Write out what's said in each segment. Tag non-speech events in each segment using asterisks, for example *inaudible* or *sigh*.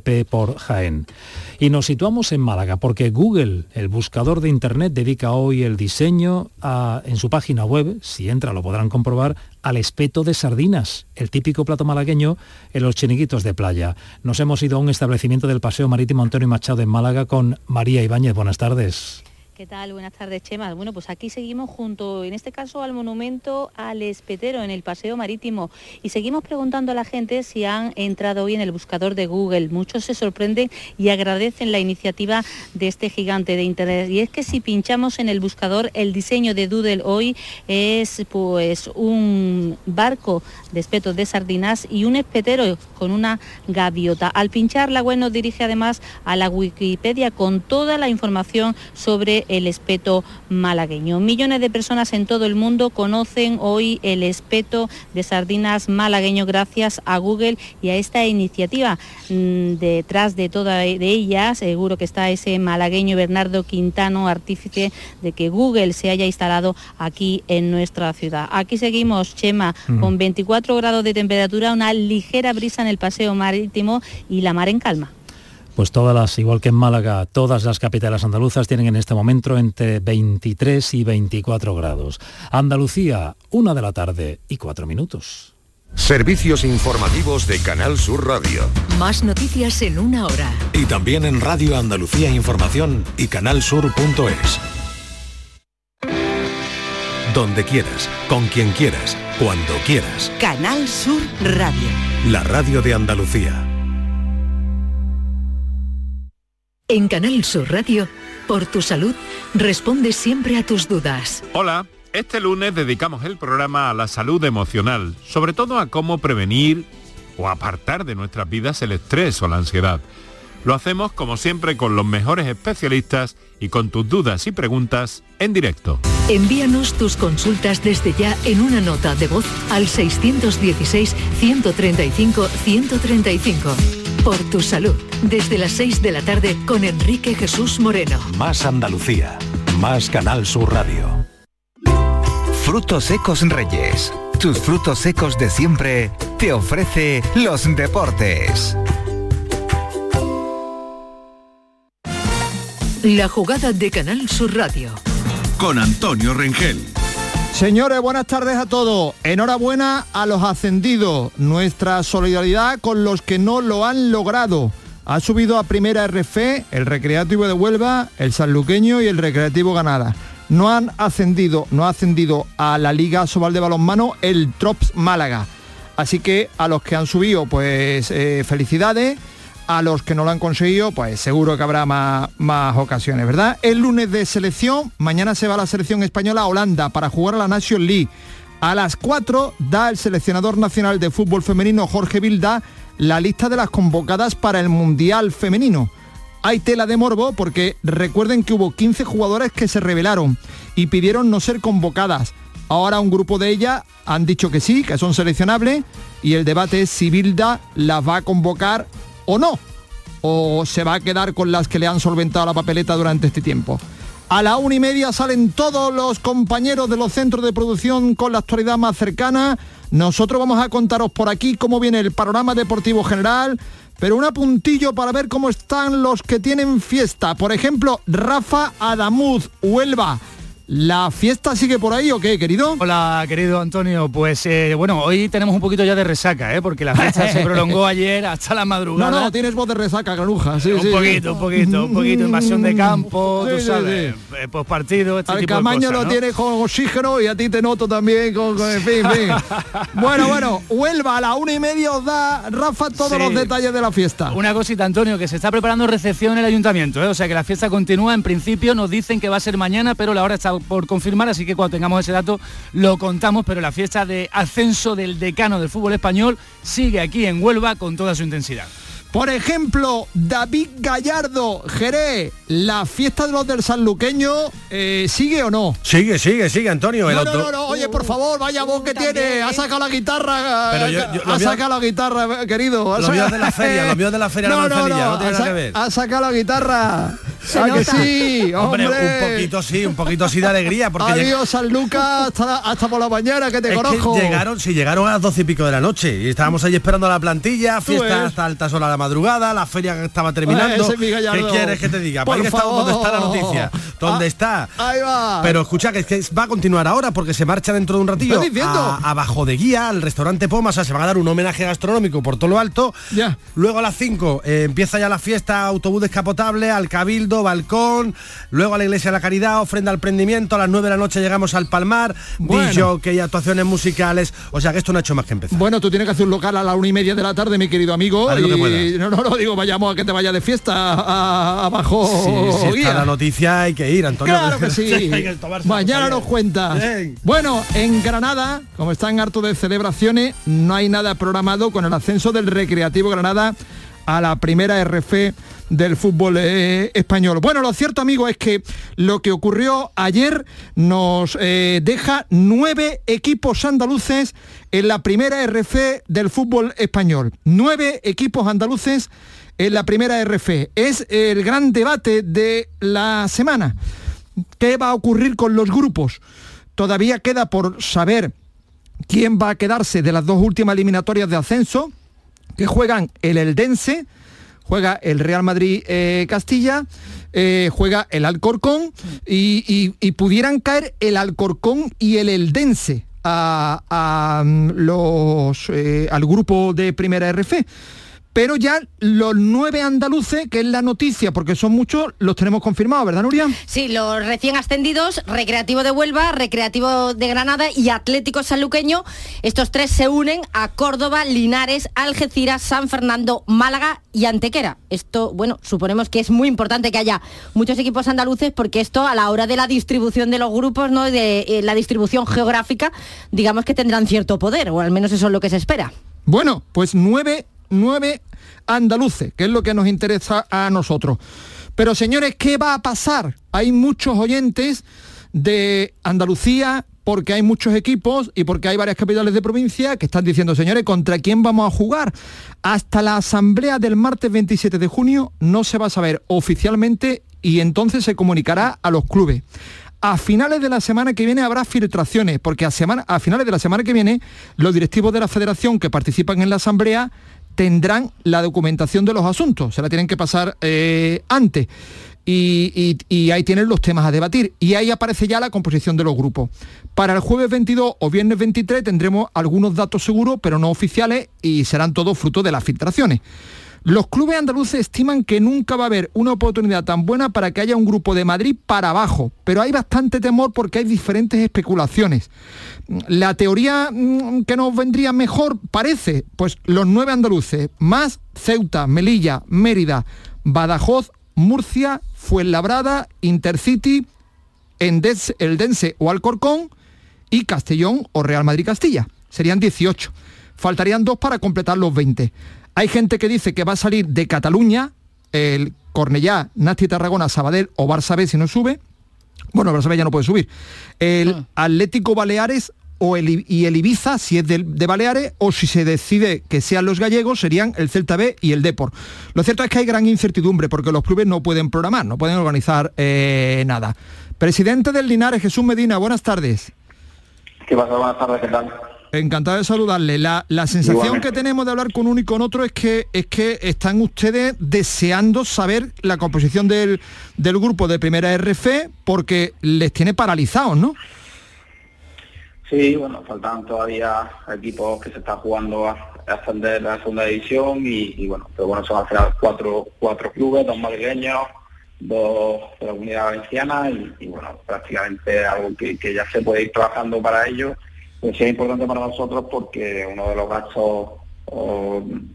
Por Jaén. Y nos situamos en Málaga porque Google, el buscador de Internet, dedica hoy el diseño en su página web, si entra lo podrán comprobar, al espeto de sardinas, el típico plato malagueño en los chiniquitos de playa. Nos hemos ido a un establecimiento del Paseo Marítimo Antonio Machado en Málaga con María Ibáñez. Buenas tardes. ¿Qué tal? Buenas tardes, Chema. Bueno, pues aquí seguimos junto, en este caso, al monumento al espetero en el Paseo Marítimo y seguimos preguntando a la gente si han entrado hoy en el buscador de Google. Muchos se sorprenden y agradecen la iniciativa de este gigante de Internet. Y es que si pinchamos en el buscador, el diseño de Doodle hoy es pues un barco de espetos de sardinas y un espetero con una gaviota. Al pinchar, la web nos dirige además a la Wikipedia con toda la información sobre el espeto malagueño. Millones de personas en todo el mundo conocen hoy el espeto de sardinas malagueño gracias a Google y a esta iniciativa. Mm, detrás de toda de ella seguro que está ese malagueño Bernardo Quintano, artífice de que Google se haya instalado aquí en nuestra ciudad. Aquí seguimos, Chema, mm. con 24 grados de temperatura, una ligera brisa en el paseo marítimo y la mar en calma. Pues todas las, igual que en Málaga, todas las capitales andaluzas tienen en este momento entre 23 y 24 grados. Andalucía, una de la tarde y cuatro minutos. Servicios informativos de Canal Sur Radio. Más noticias en una hora. Y también en Radio Andalucía Información y canalsur.es. Donde quieras, con quien quieras, cuando quieras. Canal Sur Radio. La radio de Andalucía. En Canal Sur Radio, por tu salud, responde siempre a tus dudas. Hola, este lunes dedicamos el programa a la salud emocional, sobre todo a cómo prevenir o apartar de nuestras vidas el estrés o la ansiedad. Lo hacemos como siempre con los mejores especialistas y con tus dudas y preguntas en directo. Envíanos tus consultas desde ya en una nota de voz al 616 135 135 por tu salud. Desde las 6 de la tarde con Enrique Jesús Moreno. Más Andalucía. Más Canal Sur Radio. Frutos secos Reyes. Tus frutos secos de siempre te ofrece los deportes. La jugada de Canal Sur Radio. Con Antonio Rengel. Señores, buenas tardes a todos. Enhorabuena a los ascendidos. Nuestra solidaridad con los que no lo han logrado. Ha subido a primera RF el Recreativo de Huelva, el Sanluqueño y el Recreativo Ganada. No han ascendido, no ha ascendido a la Liga Sobal de Balonmano el Trops Málaga. Así que a los que han subido, pues eh, felicidades a los que no lo han conseguido, pues seguro que habrá más, más, ocasiones, ¿verdad? El lunes de selección, mañana se va la selección española a Holanda para jugar a la Nation League. A las 4 da el seleccionador nacional de fútbol femenino Jorge Vilda la lista de las convocadas para el Mundial Femenino. Hay tela de morbo porque recuerden que hubo 15 jugadoras que se rebelaron y pidieron no ser convocadas. Ahora un grupo de ellas han dicho que sí, que son seleccionables y el debate es si Vilda las va a convocar o no, o se va a quedar con las que le han solventado la papeleta durante este tiempo. A la una y media salen todos los compañeros de los centros de producción con la actualidad más cercana. Nosotros vamos a contaros por aquí cómo viene el panorama deportivo general, pero un apuntillo para ver cómo están los que tienen fiesta. Por ejemplo, Rafa Adamuz, Huelva. ¿La fiesta sigue por ahí o qué, querido? Hola, querido Antonio. Pues eh, bueno, hoy tenemos un poquito ya de resaca, ¿eh? porque la fiesta se *laughs* prolongó ayer hasta la madrugada. No, no, tienes voz de resaca, granuja. Sí, un poquito, un poquito, un poquito. Invasión de campo, *laughs* tú sabes, eh, pues partido, este Al Camaño lo tiene con oxígeno y a ti te noto también con, en fin, fin. *laughs* bueno, bueno, Huelva a la una y media os da Rafa todos los detalles de la fiesta. Una cosita, Antonio, que se está preparando recepción en el ayuntamiento, ¿eh? o sea que la fiesta continúa. En principio nos dicen que va a ser mañana, pero la hora está por confirmar, así que cuando tengamos ese dato lo contamos, pero la fiesta de ascenso del decano del fútbol español sigue aquí en Huelva con toda su intensidad. Por ejemplo, David Gallardo, Jerez, la fiesta de los del Sanluqueño, eh, ¿sigue o no? Sigue, sigue, sigue, Antonio. no, no, no, oye, por favor, vaya voz que tiene, ha sacado la guitarra, ha sacado la guitarra, querido. Los míos de la feria, los míos de la feria *laughs* no, no, no, no tiene nada que ver. Ha sacado la guitarra. ¿A que sí? Hombre, Hombre, un poquito sí, un poquito sí de alegría. Porque Adiós, San Lucas, hasta, hasta por la mañana, que te es que conozco. llegaron, sí, llegaron a las doce y pico de la noche y estábamos ahí esperando a la plantilla, fiesta hasta altas horas de la madrugada, la feria que estaba terminando. Ese ¿Qué quieres que te diga? Por ahí estamos donde está la noticia. ¿Dónde Ah, está? Ahí va. Pero escucha, que, es que va a continuar ahora porque se marcha dentro de un ratillo ¿Estás diciendo? a, a Bajo de Guía, al restaurante Poma, o sea, se va a dar un homenaje gastronómico por todo lo alto. Ya. Luego a las 5 empieza ya la fiesta, autobús descapotable, al Cabildo, balcón, luego a la Iglesia de la Caridad, ofrenda al prendimiento, a las 9 de la noche llegamos al Palmar, Bueno. DJ, actuaciones musicales, o sea que esto no ha hecho más que empezar. Bueno, tú tienes que hacer un local a la una y media de la tarde, mi querido amigo. Que y-. no, no, no, digo, vayamos a que te vayas de fiesta abajo. Sí, si guía. está la noticia hay que ir, Antonio. Claro que sí. *laughs* Que Mañana nos cuentas. Bien. Bueno, en Granada, como están harto de celebraciones, no hay nada programado con el ascenso del Recreativo Granada a la primera RF del fútbol eh, español. Bueno, lo cierto, amigo, es que lo que ocurrió ayer nos eh, deja nueve equipos andaluces en la primera RF del fútbol español. Nueve equipos andaluces en la primera RF. Es el gran debate de la semana. ¿Qué va a ocurrir con los grupos? Todavía queda por saber quién va a quedarse de las dos últimas eliminatorias de ascenso, que juegan el Eldense, juega el Real Madrid eh, Castilla, eh, juega el Alcorcón y, pudieran caer el Alcorcón y el Eldense a, a, mm, los, eh, al grupo de primera RF. Pero ya los nueve andaluces, que es la noticia, porque son muchos, los tenemos confirmados, ¿verdad, Nuria? Sí, los recién ascendidos, Recreativo de Huelva, Recreativo de Granada y Atlético Sanluqueño, estos tres se unen a Córdoba, Linares, Algeciras, San Fernando, Málaga y Antequera. Esto, bueno, suponemos que es muy importante que haya muchos equipos andaluces porque esto a la hora de la distribución de los grupos, ¿no? de eh, la distribución geográfica, digamos que tendrán cierto poder, o al menos eso es lo que se espera. Bueno, pues nueve, nueve andaluces, que es lo que nos interesa a nosotros. Pero señores, ¿qué va a pasar? Hay muchos oyentes de Andalucía porque hay muchos equipos y porque hay varias capitales de provincia que están diciendo, señores, ¿contra quién vamos a jugar? Hasta la asamblea del martes 27 de junio no se va a saber oficialmente y entonces se comunicará a los clubes. A finales de la semana que viene habrá filtraciones, porque a, semana, a finales de la semana que viene los directivos de la federación que participan en la asamblea tendrán la documentación de los asuntos, se la tienen que pasar eh, antes. Y, y- ahí tienen los temas a debatir. Y ahí aparece ya la composición de los grupos. Para el jueves 22 o viernes 23 tendremos algunos datos seguros, pero no oficiales, y serán todos fruto de las filtraciones. Los clubes andaluces estiman que nunca va a haber una oportunidad tan buena para que haya un grupo de Madrid para abajo, pero hay bastante temor porque hay diferentes especulaciones. La teoría mm, que nos vendría mejor parece, pues los nueve andaluces, más Ceuta, Melilla, Mérida, Badajoz, Murcia, Fuenlabrada, Intercity, Endes- Eldense o Alcorcón y Castellón o Real Madrid Castilla. Serían 18. Faltarían dos para completar los 20. Hay gente que dice que va a salir de Cataluña, el Cornellá, Nasti Tarragona, Sabadell o Barça B si no sube. Bueno, Barça B ya no puede subir. El Atlético Baleares o el, y el Ibiza, si es de, Baleares, o si se decide que sean los gallegos, serían el Celta B y el Depor. Lo cierto es que hay gran incertidumbre porque los clubes no pueden programar, no pueden organizar eh, nada. Presidente del Linares, Jesús Medina, buenas tardes. ¿Qué pasa? Buenas tardes, ¿qué tal? Encantado de saludarle. La, la sensación Igualmente. que tenemos de hablar con uno y con otro es que, es que están ustedes deseando saber la composición del, del grupo de primera RF porque les tiene paralizados, ¿no? Sí, bueno, faltan todavía equipos que se están jugando a ascender a la segunda división y, y bueno, pero bueno, son al final cuatro, cuatro clubes, dos madrileños, dos de la comunidad valenciana y, y, bueno, prácticamente algo que, que ya se puede ir trabajando para ello, pues sí es importante para nosotros porque uno de los gastos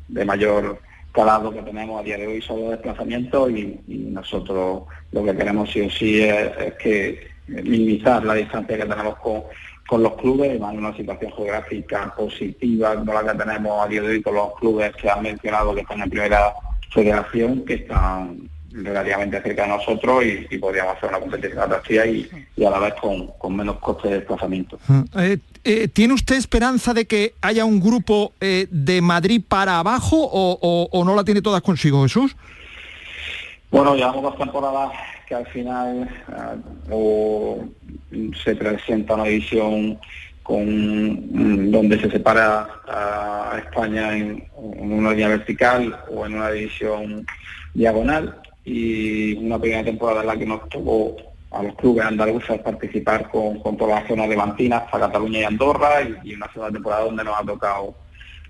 de mayor calado que tenemos a día de hoy son los desplazamientos y, nosotros lo que queremos sí o sí es, que minimizar la distancia que tenemos con, con los clubes, en una situación geográfica positiva como la que tenemos a día de hoy con los clubes que han mencionado que están en primera federación, que están relativamente cerca de nosotros y, y podríamos hacer una competición atractiva y, y a la vez con, con menos coste de desplazamiento. Eh, eh, ¿Tiene usted esperanza de que haya un grupo eh, de Madrid para abajo o, no la tiene todas consigo, Jesús? Bueno, llevamos dos temporadas que al final o se presenta una división con mm, donde se separa a España en, una línea vertical o en una división diagonal y una primera temporada en la que nos tocó a los clubes andaluces participar con, con toda la zona levantina hasta Cataluña y Andorra y, una segunda temporada donde nos ha tocado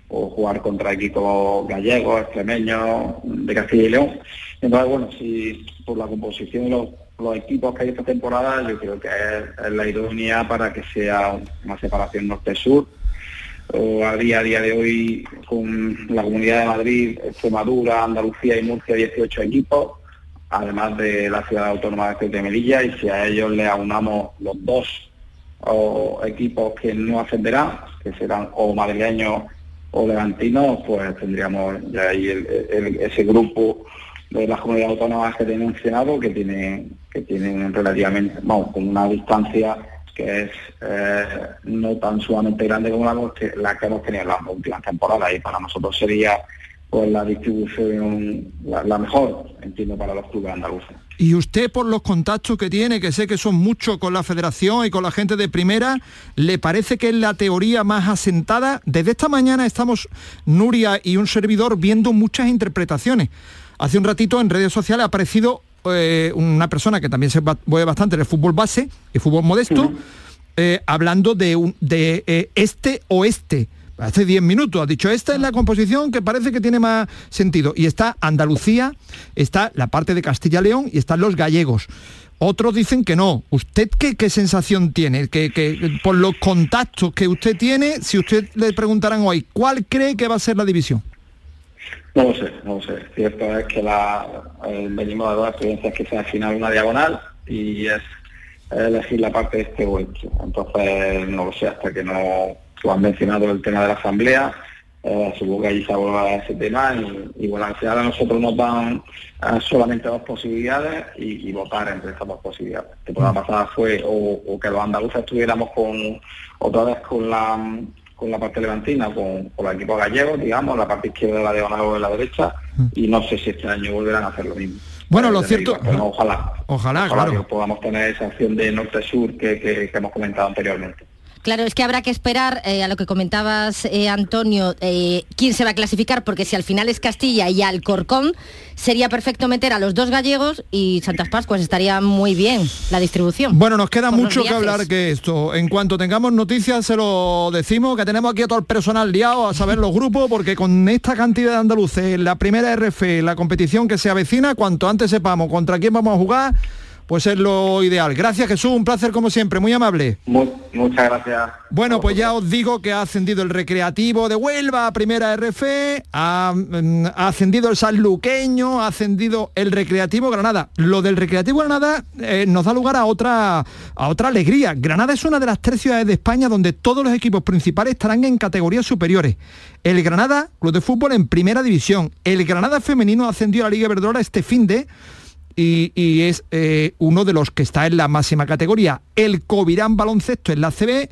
jugar contra equipos gallegos, extremeños, de Castilla y León. Entonces, bueno, si por la composición de los equipos que hay esta temporada, yo creo que es, la idónea para que sea una separación norte-sur. O a día, a día de hoy, con la Comunidad de Madrid, Extremadura, Andalucía y Murcia, 18 equipos, además de la ciudad autónoma de Melilla, y si a ellos le aunamos los dos equipos que no ascenderán, que serán o madrileños o levantinos, pues tendríamos ya ahí ese grupo de las comunidades autónomas que he mencionado que tienen que tienen relativamente, vamos, con una distancia que es eh, no tan sumamente grande como la, la que hemos tenido en las últimas temporadas y para nosotros sería pues la distribución la, mejor, entiendo, para los clubes andaluces. Y usted por los contactos que tiene, que sé que son muchos con la federación y con la gente de primera, ¿le parece que es la teoría más asentada? Desde esta mañana estamos, Nuria y un servidor, viendo muchas interpretaciones. Hace un ratito en redes sociales ha aparecido eh, una persona que también se mueve bastante en el fútbol base y fútbol modesto, eh, hablando de, un, de eh, este oeste. Hace 10 minutos ha dicho, esta es la composición que parece que tiene más sentido. Y está Andalucía, está la parte de Castilla-León y están los gallegos. Otros dicen que no. ¿Usted qué, qué sensación tiene? Que, por los contactos que usted tiene, si usted le preguntaran hoy, ¿cuál cree que va a ser la división? No lo sé, no lo sé. Cierto es que la, venimos de dos experiencias que sea al final una diagonal y es elegir la parte de este o Entonces, no lo sé, hasta que no tú has mencionado el tema de la asamblea, eh, supongo que allí se a ese tema y, bueno, al final a nosotros nos dan eh, solamente dos posibilidades y, votar entre estas dos posibilidades. La temporada pasada fue o, o, que los andaluces estuviéramos con otra vez con la con la parte levantina, con, con el equipo gallego, digamos, la parte izquierda de la diagonal o de la derecha, y no sé si este año volverán a hacer lo mismo. Bueno, lo cierto... ojalá. Ojalá, claro. que podamos tener esa acción de norte-sur que hemos comentado anteriormente. Claro, es que habrá que esperar eh, a lo que comentabas, eh, Antonio, eh, quién se va a clasificar, porque si al final es Castilla y Alcorcón, sería perfecto meter a los dos gallegos y Santas Pascuas, estaría muy bien la distribución. Bueno, nos queda mucho que hablar que esto. En cuanto tengamos noticias se lo decimos, que tenemos aquí a todo el personal liado a saber los grupos, porque con esta cantidad de andaluces, la primera RF, la competición que se avecina, cuanto antes sepamos contra quién vamos a jugar, pues es lo ideal. Gracias Jesús, un placer como siempre, muy amable. muchas gracias. Bueno, pues ya os digo que ha ascendido el Recreativo de Huelva a Primera RF, ha, mm, ascendido el Sanluqueño, ha ascendido el Recreativo Granada. Lo del Recreativo Granada eh, nos da lugar a otra, a otra alegría. Granada es una de las tres ciudades de España donde todos los equipos principales estarán en categorías superiores. El Granada, Club de Fútbol en Primera División. El Granada Femenino ascendió a la Liga Verdora este fin de y, es eh, uno de los que está en la máxima categoría. El Covirán Baloncesto en la CB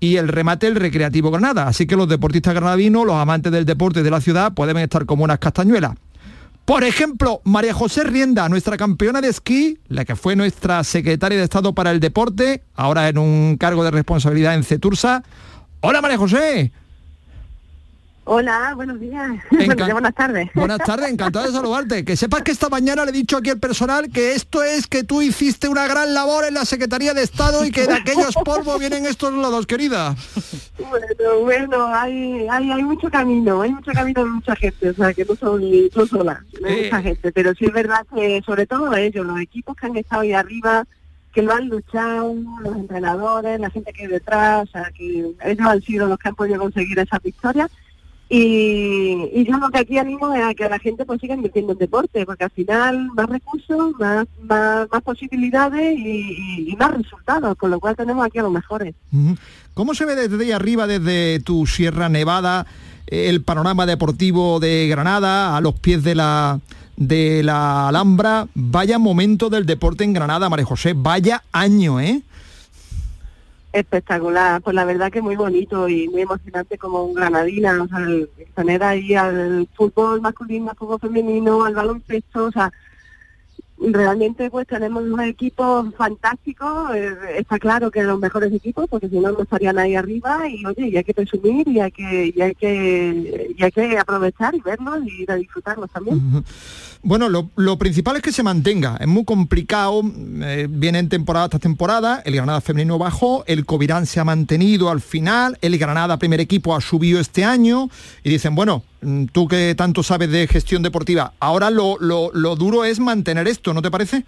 y el remate el Recreativo Granada. Así que los deportistas granadinos, los amantes del deporte de la ciudad, pueden estar como unas castañuelas. Por ejemplo, María José Rienda, nuestra campeona de esquí, la que fue nuestra secretaria de Estado para el Deporte, ahora en un cargo de responsabilidad en Cetursa. Hola María José. Hola, buenos *laughs* días. buenas tardes. Buenas tardes, encantado de saludarte. Que sepas que esta mañana le he dicho aquí al personal que esto es que tú hiciste una gran labor en la Secretaría de Estado y que de aquellos *laughs* polvos vienen estos lados, querida. Bueno, bueno, hay, hay, hay mucho camino, hay mucho camino de mucha gente, o sea, que no soy tú sola, hay eh. mucha gente, pero sí es verdad que sobre todo ellos, los equipos que han estado ahí arriba, que lo han luchado, los entrenadores, la gente que hay detrás, o sea, que ellos han sido los que han podido conseguir esa victoria y, yo lo que aquí animo es a que la gente pues siga invirtiendo en deporte, porque al final más recursos, más, más, posibilidades y, más resultados, con lo cual tenemos aquí a los mejores. ¿Cómo se ve desde ahí arriba, desde tu Sierra Nevada, el panorama deportivo de Granada, a los pies de la de la Alhambra? Vaya momento del deporte en Granada, María José, vaya año, ¿eh? Espectacular, pues la verdad que muy bonito y muy emocionante como un granadina, o sea, tener ahí al fútbol masculino, al fútbol femenino, al baloncesto, o sea, realmente pues tenemos unos equipos fantásticos, eh, está claro que los mejores equipos, porque si no no estarían ahí arriba y oye, y hay que presumir y hay que, y hay que, y hay que aprovechar y verlos y disfrutarlos también. Bueno, lo, principal es que se mantenga. Es muy complicado. Eh, vienen temporada tras temporada. El Granada femenino bajó. El Covirán se ha mantenido al final. El Granada primer equipo ha subido este año. Y dicen, bueno, mm, tú que tanto sabes de gestión deportiva, ahora lo, lo duro es mantener esto, ¿no te parece?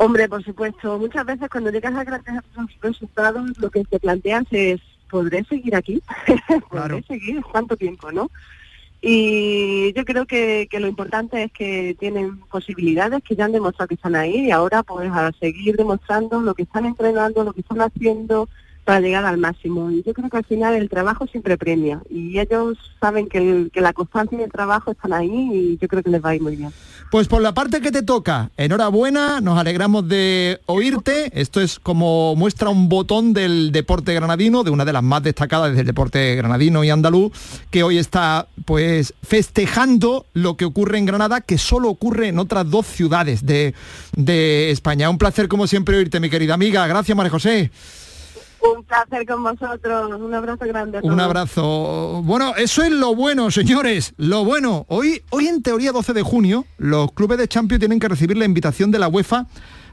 Hombre, por supuesto. Muchas veces cuando llegas a grandes resultados, lo que te planteas es, ¿podré seguir aquí? *laughs* ¿Podré seguir? ¿Cuánto tiempo, no? Y yo creo que, que, lo importante es que tienen posibilidades, que ya han demostrado que están ahí y ahora pues a seguir demostrando lo que están entrenando, lo que están haciendo, para llegar al máximo. Y yo creo que al final el trabajo siempre premia y ellos saben que, la constancia y el trabajo están ahí y yo creo que les va a ir muy bien. Pues por la parte que te toca, enhorabuena, nos alegramos de oírte. Esto es como muestra un botón del deporte granadino, de una de las más destacadas del deporte granadino y andaluz, que hoy está pues festejando lo que ocurre en Granada, que solo ocurre en otras dos ciudades de, de España. Un placer como siempre oírte, mi querida amiga. Gracias, María José. Un placer con vosotros. Un abrazo grande. Un abrazo. Bueno, eso es lo bueno, señores. Lo bueno. Hoy, hoy en teoría 12 de junio, los clubes de Champions tienen que recibir la invitación de la UEFA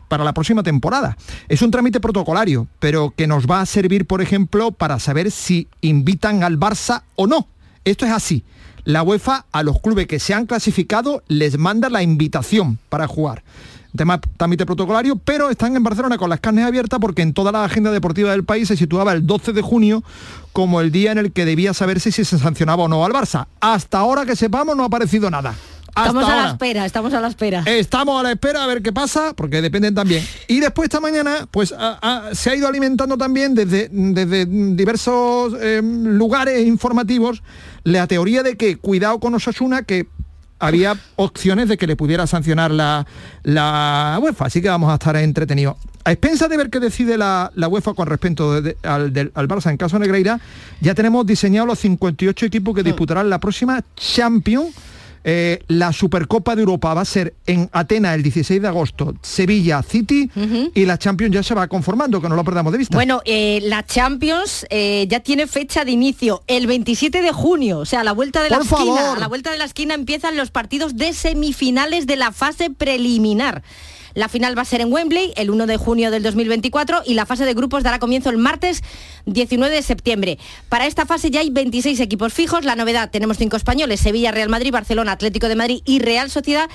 para la próxima temporada. Es un trámite protocolario, pero que nos va a servir, por ejemplo, para saber si invitan al Barça o no. Esto es así. La UEFA a los clubes que se han clasificado les manda la invitación para jugar tema trámite protocolario, pero están en Barcelona con las carnes abiertas porque en toda la agenda deportiva del país se situaba el 12 de junio como el día en el que debía saberse si se sancionaba o no al Barça. Hasta ahora que sepamos no ha aparecido nada. estamos a la espera, estamos a la espera. Estamos a la espera a ver qué pasa, porque dependen también. Y después esta mañana, pues se ha ido alimentando también desde, desde diversos eh, lugares informativos la teoría de que cuidado con Osasuna, que había opciones de que le pudiera sancionar la, la UEFA, así que vamos a estar entretenidos. A expensas de ver qué decide la, UEFA con respecto al, al, Barça en caso de Negreira, ya tenemos diseñados los 58 equipos que mm. disputarán la próxima Champions eh, la Supercopa de Europa va a ser en Atenas el 16 de agosto, Sevilla City y la Champions ya se va conformando, que no lo perdamos de vista. Bueno, eh, la Champions eh, ya tiene fecha de inicio, el 27 de junio, o sea, a la vuelta de la esquina. A la vuelta de la esquina empiezan los partidos de semifinales de la fase preliminar. La final va a ser en Wembley el 1 de junio del 2024 y la fase de grupos dará comienzo el martes 19 de septiembre. Para esta fase ya hay 26 equipos fijos. La novedad, tenemos cinco españoles, Sevilla, Real Madrid, Barcelona, Atlético de Madrid y Real Sociedad.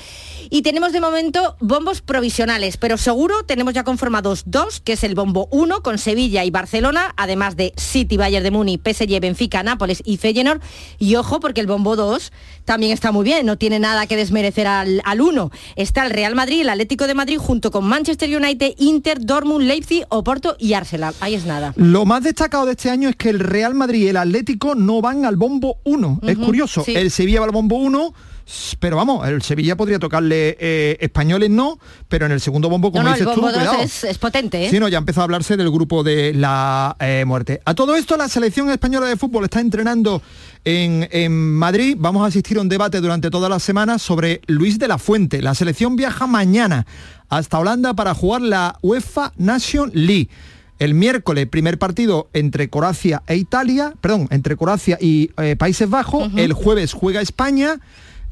Y tenemos de momento bombos provisionales, pero seguro tenemos ya conformados dos, que es el bombo 1 con Sevilla y Barcelona, además de City, Bayern de Muni, PSG, Benfica, Nápoles y Feyenoord. Y ojo, porque el bombo 2 también está muy bien, no tiene nada que desmerecer al, al 1. Está el Real Madrid, el Atlético de Madrid, junto con Manchester United, Inter, Dortmund, Leipzig, Oporto y Arsenal. Ahí es nada. Lo más destacado de este año es que el Real Madrid y el Atlético no van al bombo 1. es curioso. El Sevilla va al bombo 1 pero vamos, el Sevilla podría tocarle eh, españoles no, pero en el segundo bombo, como dices tú, Es, potente, ¿eh? Sí, no, ya empezó a hablarse del grupo de la eh, muerte. A todo esto, la selección española de fútbol está entrenando en, Madrid. Vamos a asistir a un debate durante toda la semana sobre Luis de la Fuente. La selección viaja mañana hasta Holanda para jugar la UEFA Nation League. El miércoles, primer partido entre Croacia e Italia, perdón, entre Croacia y eh, Países Bajos. El jueves juega España,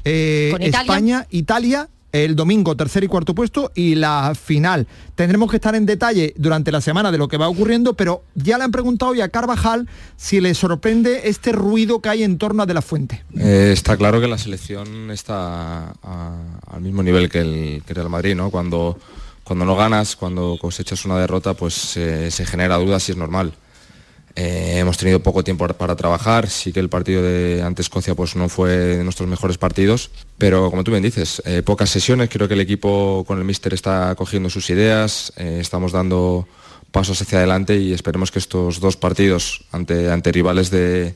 eh, España, Italia el domingo tercer y cuarto puesto y la final. Tendremos que estar en detalle durante la semana de lo que va ocurriendo, pero ya le han preguntado ya a Carvajal si le sorprende este ruido que hay en torno a De La Fuente. Eh, está claro que la selección está al mismo nivel que el, Real Madrid, ¿no? Cuando, cuando no ganas, cuando cosechas una derrota, pues se genera dudas y es normal. Eh, hemos tenido poco tiempo para trabajar, sí que el partido de ante Escocia pues, no fue de nuestros mejores partidos, pero como tú bien dices, eh, pocas sesiones, creo que el equipo con el míster está cogiendo sus ideas, eh, estamos dando pasos hacia adelante y esperemos que estos dos partidos ante, ante rivales de,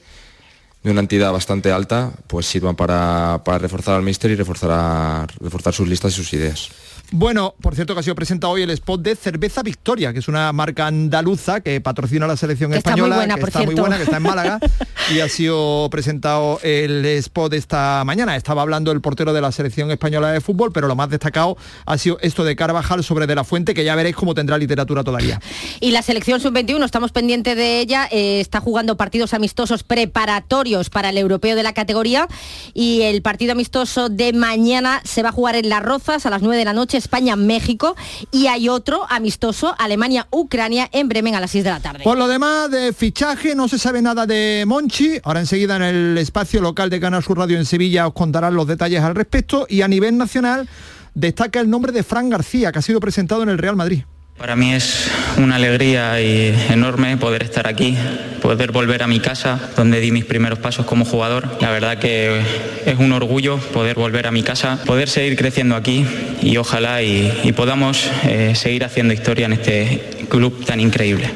de una entidad bastante alta pues sirvan para, reforzar al míster y reforzar, reforzar sus listas y sus ideas. Bueno, por cierto que ha sido presentado hoy el spot de Cerveza Victoria, que es una marca andaluza que patrocina la selección Que está muy española, buena, que por está muy buena, que está en Málaga, *laughs* y ha sido presentado el spot esta mañana. Estaba hablando el portero de la selección española de fútbol, pero lo más destacado ha sido esto de Carvajal sobre De La Fuente, que ya veréis cómo tendrá literatura todavía. Y la selección sub-21, estamos pendientes de ella, eh, está jugando partidos amistosos preparatorios para el europeo de la categoría y el partido amistoso de mañana se va a jugar en Las Rozas a las 9 de la noche, España-México y hay otro amistoso, Alemania-Ucrania en Bremen a las 6 de la tarde. Por lo demás, de fichaje no se sabe nada de Monchi. Ahora enseguida en el espacio local de Canal Sur Radio en Sevilla os contarán los detalles al respecto. Y a nivel nacional destaca el nombre de Fran García, que ha sido presentado en el Real Madrid. Para mí es una alegría y enorme poder estar aquí, poder volver a mi casa, donde di mis primeros pasos como jugador. La verdad que es un orgullo poder volver a mi casa, poder seguir creciendo aquí y ojalá y, podamos eh, seguir haciendo historia en este club tan increíble.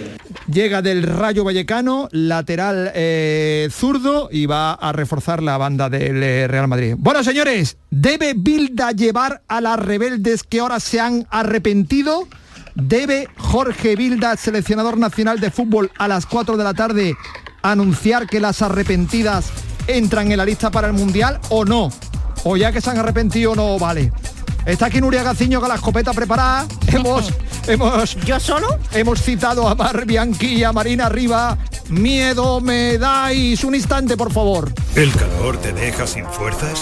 Llega del Rayo Vallecano, lateral eh, zurdo y va a reforzar la banda del eh, Real Madrid. Bueno, señores, ¿debe Bilda llevar a las rebeldes que ahora se han arrepentido? ¿Debe Jorge Bilda, seleccionador nacional de fútbol, a las 4 de la tarde anunciar que las arrepentidas entran en la lista para el Mundial o no? O ya que se han arrepentido no vale. Está aquí Nuria Gaciño con la escopeta preparada. *laughs* Hemos, hemos. ¿Yo solo? Hemos citado a Mar Bianchi y a Marina Riva. Miedo me dais. Un instante, por favor. ¿El calor te deja sin fuerzas?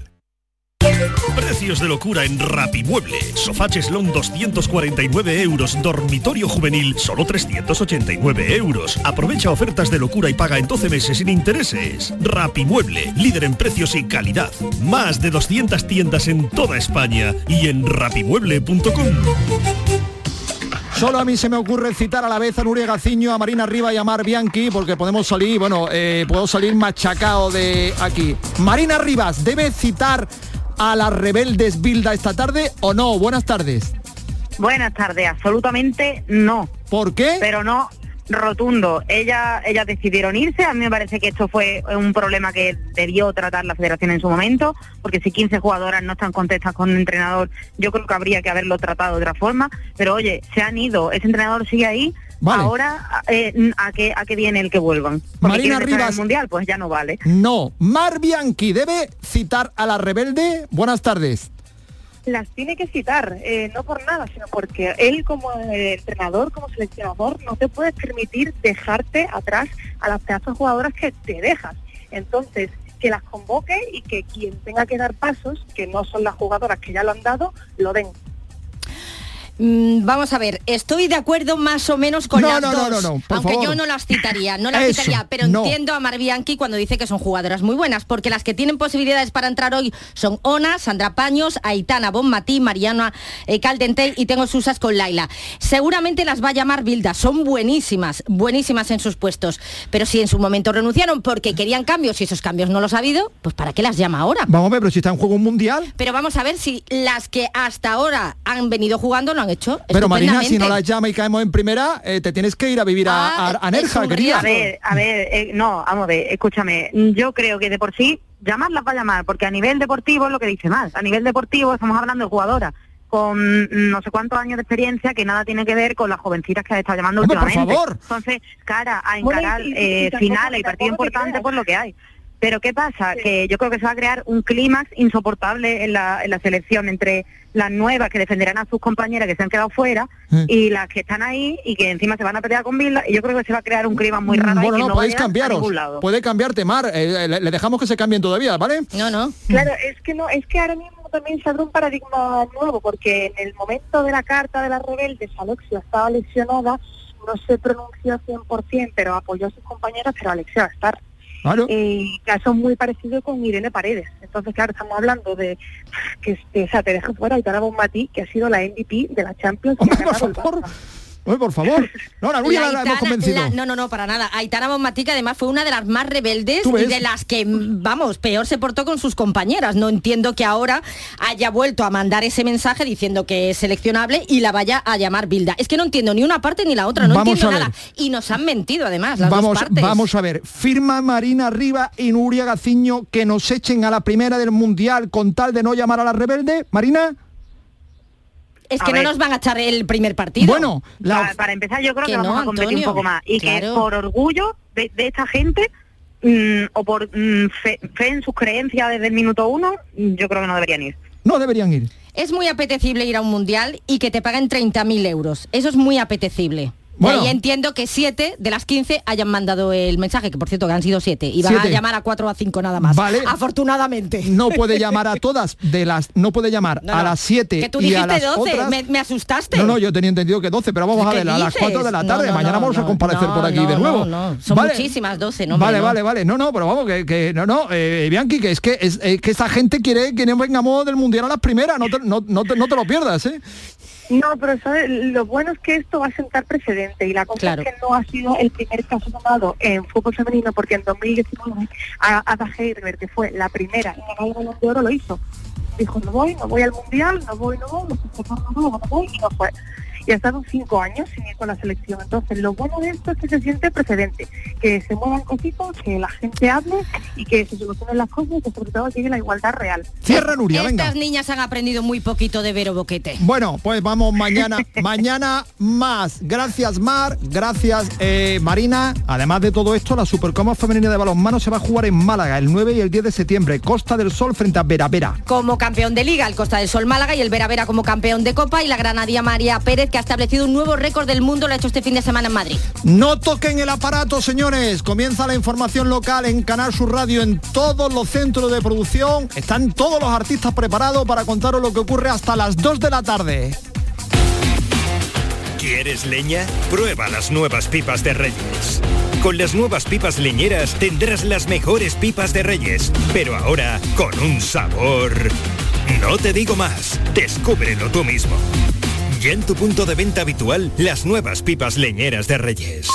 Precios de locura en Rapimueble. Sofá Cheslón 249 euros. Dormitorio juvenil solo 389 euros. Aprovecha ofertas de locura y paga en 12 meses sin intereses. Rapimueble, líder en precios y calidad. Más de 200 tiendas en toda España y en rapimueble.com. Solo a mí se me ocurre citar a la vez a Nuria Gaciño, a Marina Riva y a Mar Bianchi, porque podemos salir, bueno, eh, puedo salir machacado de aquí. Marina Rivas, ¿debe citar a las rebeldes Bilda esta tarde o no? Buenas tardes. Buenas tardes, absolutamente no. ¿Por qué? Pero no rotundo. Ella, ellas decidieron irse. A mí me parece que esto fue un problema que debió tratar la federación en su momento, porque si 15 jugadoras no están contentas con un entrenador, yo creo que habría que haberlo tratado de otra forma. Pero oye, se han ido, ese entrenador sigue ahí. Vale. Ahora, eh, ¿a, qué, ¿a qué viene el que vuelvan? Porque Marina Rivas. el mundial, pues ya no vale. No. Mar Bianchi, ¿debe citar a la rebelde? Buenas tardes. las tiene que citar, eh, no por nada, sino porque él como eh, entrenador, como seleccionador, no te puedes permitir dejarte atrás a las pedazos jugadoras que te dejas. Entonces, que las convoque y que quien tenga que dar pasos, que no son las jugadoras que ya lo han dado, lo den. Mm, vamos a ver, estoy de acuerdo más o menos con No, las no, no, dos, no, no, aunque favor. yo no las citaría, no las *laughs* Eso, citaría, pero no. entiendo a Mar Bianchi cuando dice que son jugadoras muy buenas, porque las que tienen posibilidades para entrar hoy son Ona, Sandra Paños, Aitana Bonmatí, Mariana eh, Caldentey y tengo susas con Laila. Seguramente las va a llamar Bilda, son buenísimas, buenísimas en sus puestos, pero si en su momento renunciaron porque querían cambios y esos cambios no los ha habido, pues ¿para qué las llama ahora? Vamos a ver, pero si está en juego un mundial. Pero vamos a ver si las que hasta ahora han venido jugando lo han hecho. Pero Marina, si no las llama y caemos en primera, eh, te tienes que ir a vivir a, Ah, a- a Nerja, querida. A ver, a ver, eh, no, vamos a ver, escúchame, yo creo que de por sí, llamarlas va a llamar, porque a nivel deportivo es lo que dice más, a nivel deportivo estamos hablando de jugadoras con no sé cuántos años de experiencia que nada tiene que ver con las jovencitas que ha estado llamando Hombre, por últimamente. favor. Entonces, cara a Bueno, encarar y- y- y eh, finales y partidos importantes, pues lo que hay. Pero ¿qué pasa? Que yo creo que se va a crear un clímax insoportable en la, en la selección entre las nuevas que defenderán a sus compañeras que se han quedado fuera Mm. y las que están ahí y que encima se van a pelear con Bilda y yo creo que se va a crear un clima muy raro ahí Bueno, que no, no podéis cambiaros. Puede cambiarte, Mar. eh, le, le dejamos que se cambien todavía, ¿vale? No, no. Claro, es que no, es que ahora mismo también se abre un paradigma nuevo, porque en el momento de la carta de las rebeldes, Alexia estaba lesionada, no se pronunció 100%, pero apoyó a sus compañeras, pero Alexia va a estar. Claro. Eh, caso muy parecido con Irene Paredes. Entonces, claro, estamos hablando de que este, o sea, te deja fuera y Bonmatí, que ha sido la MVP de la Champions. ganado el Barça. Oye, por favor. *laughs* No, la Nuria la, hemos convencido. la- no, no, no, para nada. Aitana Bonmatica además fue una de las más rebeldes ¿Tú y de las que, vamos, peor se portó con sus compañeras. No entiendo que ahora haya vuelto a mandar ese mensaje diciendo que es seleccionable y la vaya a llamar Bilda. Es que no entiendo ni una parte ni la otra, no Vamos entiendo nada. Y nos han mentido además, las Vamos, dos partes. vamos a ver, firma Marina Riva y Nuria Gaciño que nos echen a la primera del Mundial con tal de no llamar a la rebelde. Marina, Es A que no ver. nos van a echar el primer partido. Bueno, para, para empezar yo creo que, Que vamos no, a competir Antonio, un poco más y claro. que por orgullo de, de esta gente mm, o por mm, fe, fe en sus creencias desde el minuto uno, mm, yo creo que no deberían ir. no deberían ir. Es muy apetecible ir a un mundial y que te paguen 30.000 euros. Eso es muy apetecible. Bueno. ahí entiendo que 7 de las 15 hayan mandado el mensaje, que por cierto que han sido 7, y van Siete. a llamar a 4 o a 5 nada más. Vale. Afortunadamente. No puede llamar a todas de las, no puede llamar No, a las 7 Que tú y a dijiste las 12, otras. me, me asustaste. No, no, yo tenía entendido que 12, pero vamos a ¿Qué ver, a las dices? 4 de la tarde. no, Mañana vamos a comparecer por aquí de nuevo. no, no. Son muchísimas 12, no, Vale, vale, vale. No, no, pero vamos, que, que no, no, eh, Bianchi, que es que es, es que esa gente quiere que no vengamos del mundial a las primeras, no te, no, no te, no te lo pierdas, ¿eh? No, pero ¿sabes? lo bueno es que esto va a sentar precedente y la cosa Claro. es que no ha sido el primer caso tomado en fútbol femenino porque en 2019 a- Ada Hegerberg, que fue la primera en ganar el Balón de Oro, lo hizo. Dijo, no voy, no voy al Mundial, no voy, no voy, no voy, no voy, no voy, y no fue. Y ha estado cinco años sin ir con la selección. Entonces, lo bueno de esto es que se siente precedente, que se muevan cositas, que la gente hable y que se solucionen las cosas y que sobre todo llegue la igualdad real. Cierra, Nuria, venga. Estas niñas han aprendido muy poquito de Vero Boquete. Bueno, pues vamos mañana, *laughs* mañana más. Gracias Mar, gracias eh, Marina. Además de todo esto, la Supercopa Femenina de Balonmano se va a jugar en Málaga el 9 y el 10 de septiembre. Costa del Sol frente a Vera Vera. como campeón de liga, el Costa del Sol Málaga y el Vera Vera como campeón de Copa y la granadía María Pérez que ha establecido un nuevo récord del mundo, lo ha hecho este fin de semana en Madrid. No toquen el aparato, señores. Comienza la información local en Canal Sur Radio en todos los centros de producción. Están todos los artistas preparados para contaros lo que ocurre hasta las 2 de la tarde. ¿Quieres leña? Prueba las nuevas pipas de Reyes. Con las nuevas pipas leñeras tendrás las mejores pipas de Reyes, pero ahora con un sabor... No te digo más, descúbrelo tú mismo. Ya en tu punto de venta habitual, las nuevas pipas leñeras de Reyes.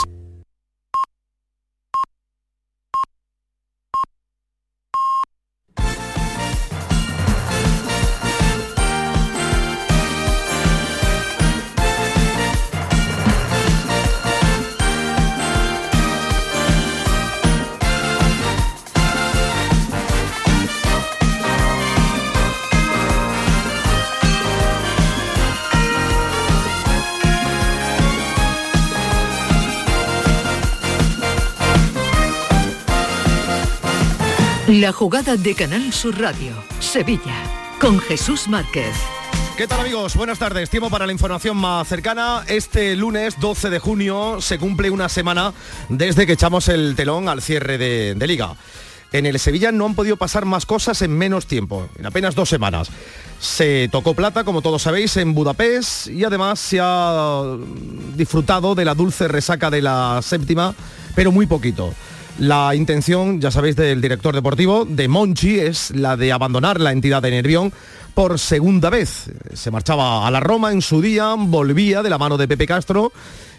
La jugada de Canal Sur Radio, Sevilla, con Jesús Márquez. ¿Qué tal amigos? Buenas tardes. Tiempo para la información más cercana. Este lunes 12 de junio se cumple una semana desde que echamos el telón al cierre de, de liga. En el Sevilla no han podido pasar más cosas en menos tiempo, en apenas dos semanas. Se tocó plata, como todos sabéis, en Budapest y además se ha disfrutado de la dulce resaca de la séptima, pero muy poquito. La intención, ya sabéis, del director deportivo, de Monchi, es la de abandonar la entidad de Nervión por segunda vez. Se marchaba a la Roma en su día, volvía de la mano de Pepe Castro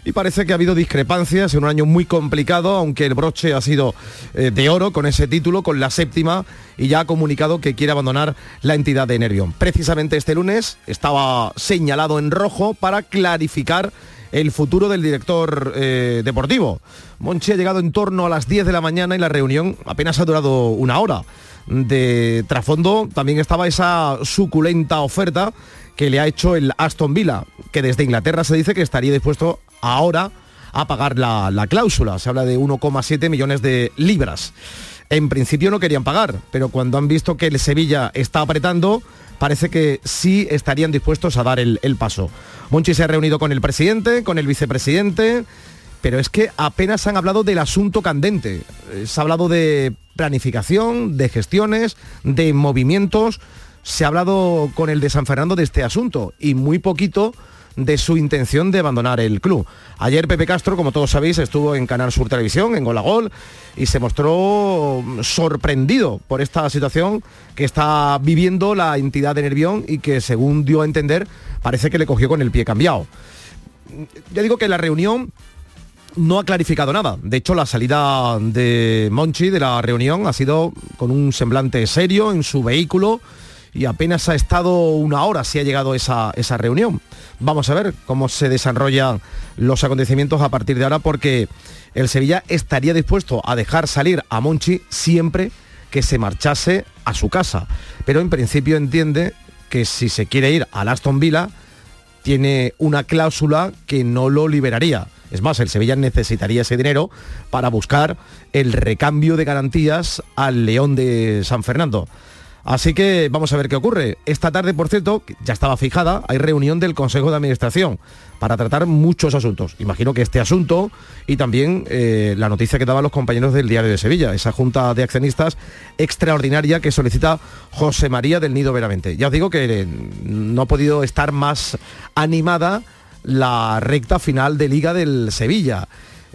y parece que ha habido discrepancias en un año muy complicado, aunque el broche ha sido eh, de oro con ese título, con la séptima, y ya ha comunicado que quiere abandonar la entidad de Nervión. Precisamente este lunes estaba señalado en rojo para clarificar el futuro del director eh, deportivo. Monchi ha llegado en torno a las 10 de la mañana y la reunión apenas ha durado una hora. De trasfondo también estaba esa suculenta oferta que le ha hecho el Aston Villa, que desde Inglaterra se dice que estaría dispuesto ahora a pagar la, la cláusula. Se habla de 1,7 millones de libras. En principio no querían pagar, pero cuando han visto que el Sevilla está apretando, parece que sí estarían dispuestos a dar el, paso. Monchi se ha reunido con el presidente, con el vicepresidente, pero es que apenas han hablado del asunto candente. Se ha hablado de planificación, de gestiones, de movimientos. Se ha hablado con el de San Fernando de este asunto y muy poquito de su intención de abandonar el club. Ayer Pepe Castro, como todos sabéis, estuvo en Canal Sur Televisión, en Gol a Gol, y se mostró sorprendido por esta situación que está viviendo la entidad de Nervión y que, según dio a entender, parece que le cogió con el pie cambiado ya digo que la reunión no ha clarificado nada. De hecho, la salida de Monchi de la reunión ha sido con un semblante serio en su vehículo y apenas ha estado una hora si ha llegado esa, esa reunión. Vamos a ver cómo se desarrollan los acontecimientos a partir de ahora porque el Sevilla estaría dispuesto a dejar salir a Monchi siempre que se marchase a su casa. Pero en principio entiende que si se quiere ir al Aston Villa, tiene una cláusula que no lo liberaría. Es más, el Sevilla necesitaría ese dinero para buscar el recambio de garantías al León de San Fernando. Así que vamos a ver qué ocurre. Esta tarde, por cierto, ya estaba fijada, hay reunión del Consejo de Administración para tratar muchos asuntos. Imagino que este asunto y también eh, la noticia que daban los compañeros del Diario de Sevilla, esa junta de accionistas extraordinaria que solicita José María del Nido Veramente. Ya os digo que no ha podido estar más animada la recta final de Liga del Sevilla.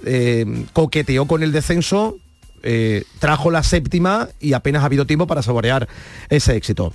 Eh, coqueteó con el descenso, eh, trajo la séptima y apenas ha habido tiempo para saborear ese éxito.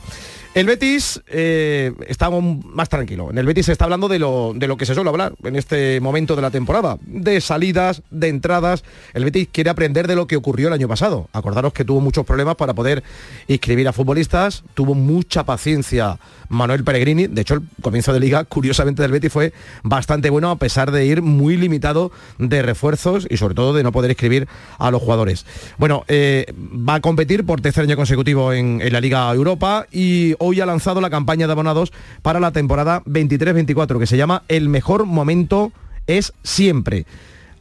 El Betis eh, está más tranquilo. En el Betis se está hablando de lo, de lo que se suele hablar en este momento de la temporada, de salidas, de entradas. El Betis quiere aprender de lo que ocurrió el año pasado. Acordaros que tuvo muchos problemas para poder inscribir a futbolistas, tuvo mucha paciencia Manuel Peregrini. De hecho, el comienzo de liga, curiosamente, del Betis fue bastante bueno a pesar de ir muy limitado de refuerzos y sobre todo de no poder escribir a los jugadores. Bueno, eh, va a competir por tercer año consecutivo en, la Liga Europa y ha lanzado la campaña de abonados para la temporada 23-24 que se llama El mejor momento es siempre.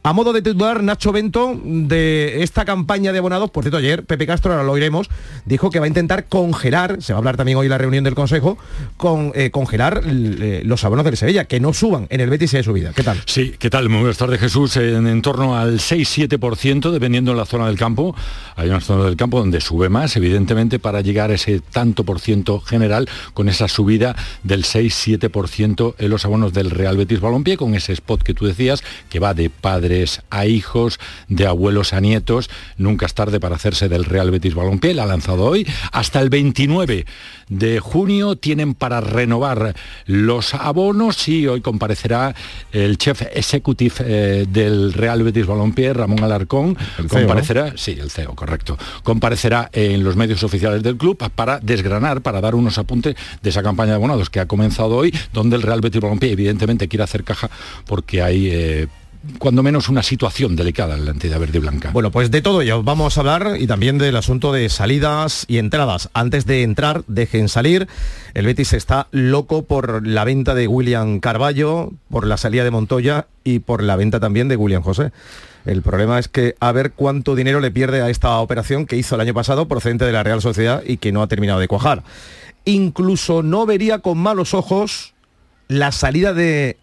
A modo de titular, Nacho Bento, de esta campaña de abonados, por cierto, ayer Pepe Castro, ahora lo oiremos, dijo que va a intentar congelar, se va a hablar también hoy en la reunión del Consejo, con eh, congelar eh, los abonos del Sevilla, que no suban en el Betis de subida. ¿Qué tal? Sí, ¿qué tal? Muy buenas tardes, Jesús. En, en torno al 6-7%, dependiendo de la zona del campo. Hay una zona del campo donde sube más, evidentemente, para llegar a ese tanto por ciento general, con esa subida del 6-7% en los abonos del Real Betis Balompié, con ese spot que tú decías, que va de padre a hijos, de abuelos a nietos. Nunca es tarde para hacerse del Real Betis Balompié, la ha lanzado hoy. Hasta el 29 de junio tienen para renovar los abonos y hoy comparecerá el chef executive eh, del Real Betis Balompié, Ramón Alarcón. El CEO, comparecerá, sí, el CEO, correcto. Comparecerá en los medios oficiales del club para desgranar, para dar unos apuntes de esa campaña de abonados que ha comenzado hoy, donde el Real Betis Balompié evidentemente quiere hacer caja porque hay eh, cuando menos una situación delicada en la entidad verde blanca. Bueno, pues de todo ello vamos a hablar y también del asunto de salidas y entradas. Antes de entrar, dejen salir. El Betis está loco por la venta de William Carballo, por la salida de Montoya y por la venta también de William José. El problema es que a ver cuánto dinero le pierde a esta operación que hizo el año pasado procedente de la Real Sociedad y que no ha terminado de cuajar. Incluso no vería con malos ojos la salida de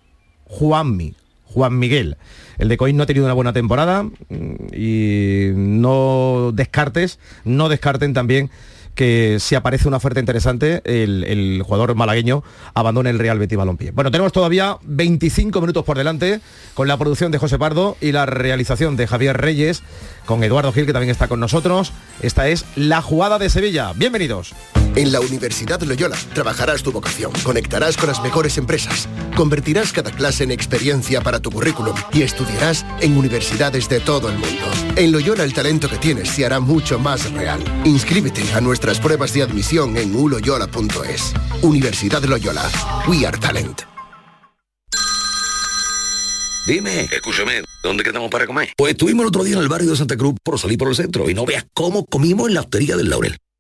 Juanmi, Juan Miguel. El de Coín no ha tenido una buena temporada mm, y no descartes, no descarten también que si aparece una oferta interesante, el, el, jugador malagueño abandone el Real Betis Balompié. Bueno, tenemos todavía 25 minutos por delante con la producción de José Pardo y la realización de Javier Reyes, con Eduardo Gil, que también está con nosotros. Esta es La Jugada de Sevilla. Bienvenidos. En la Universidad Loyola trabajarás tu vocación, conectarás con las mejores empresas, convertirás cada clase en experiencia para tu currículum y estudiarás en universidades de todo el mundo. En Loyola el talento que tienes se hará mucho más real. Inscríbete a nuestras pruebas de admisión en uloyola.es. Universidad Loyola. We are talent. Dime, escúchame, ¿dónde quedamos para comer? Pues estuvimos el otro día en el barrio de Santa Cruz por salir por el centro y no veas cómo comimos en la hostería del Laurel.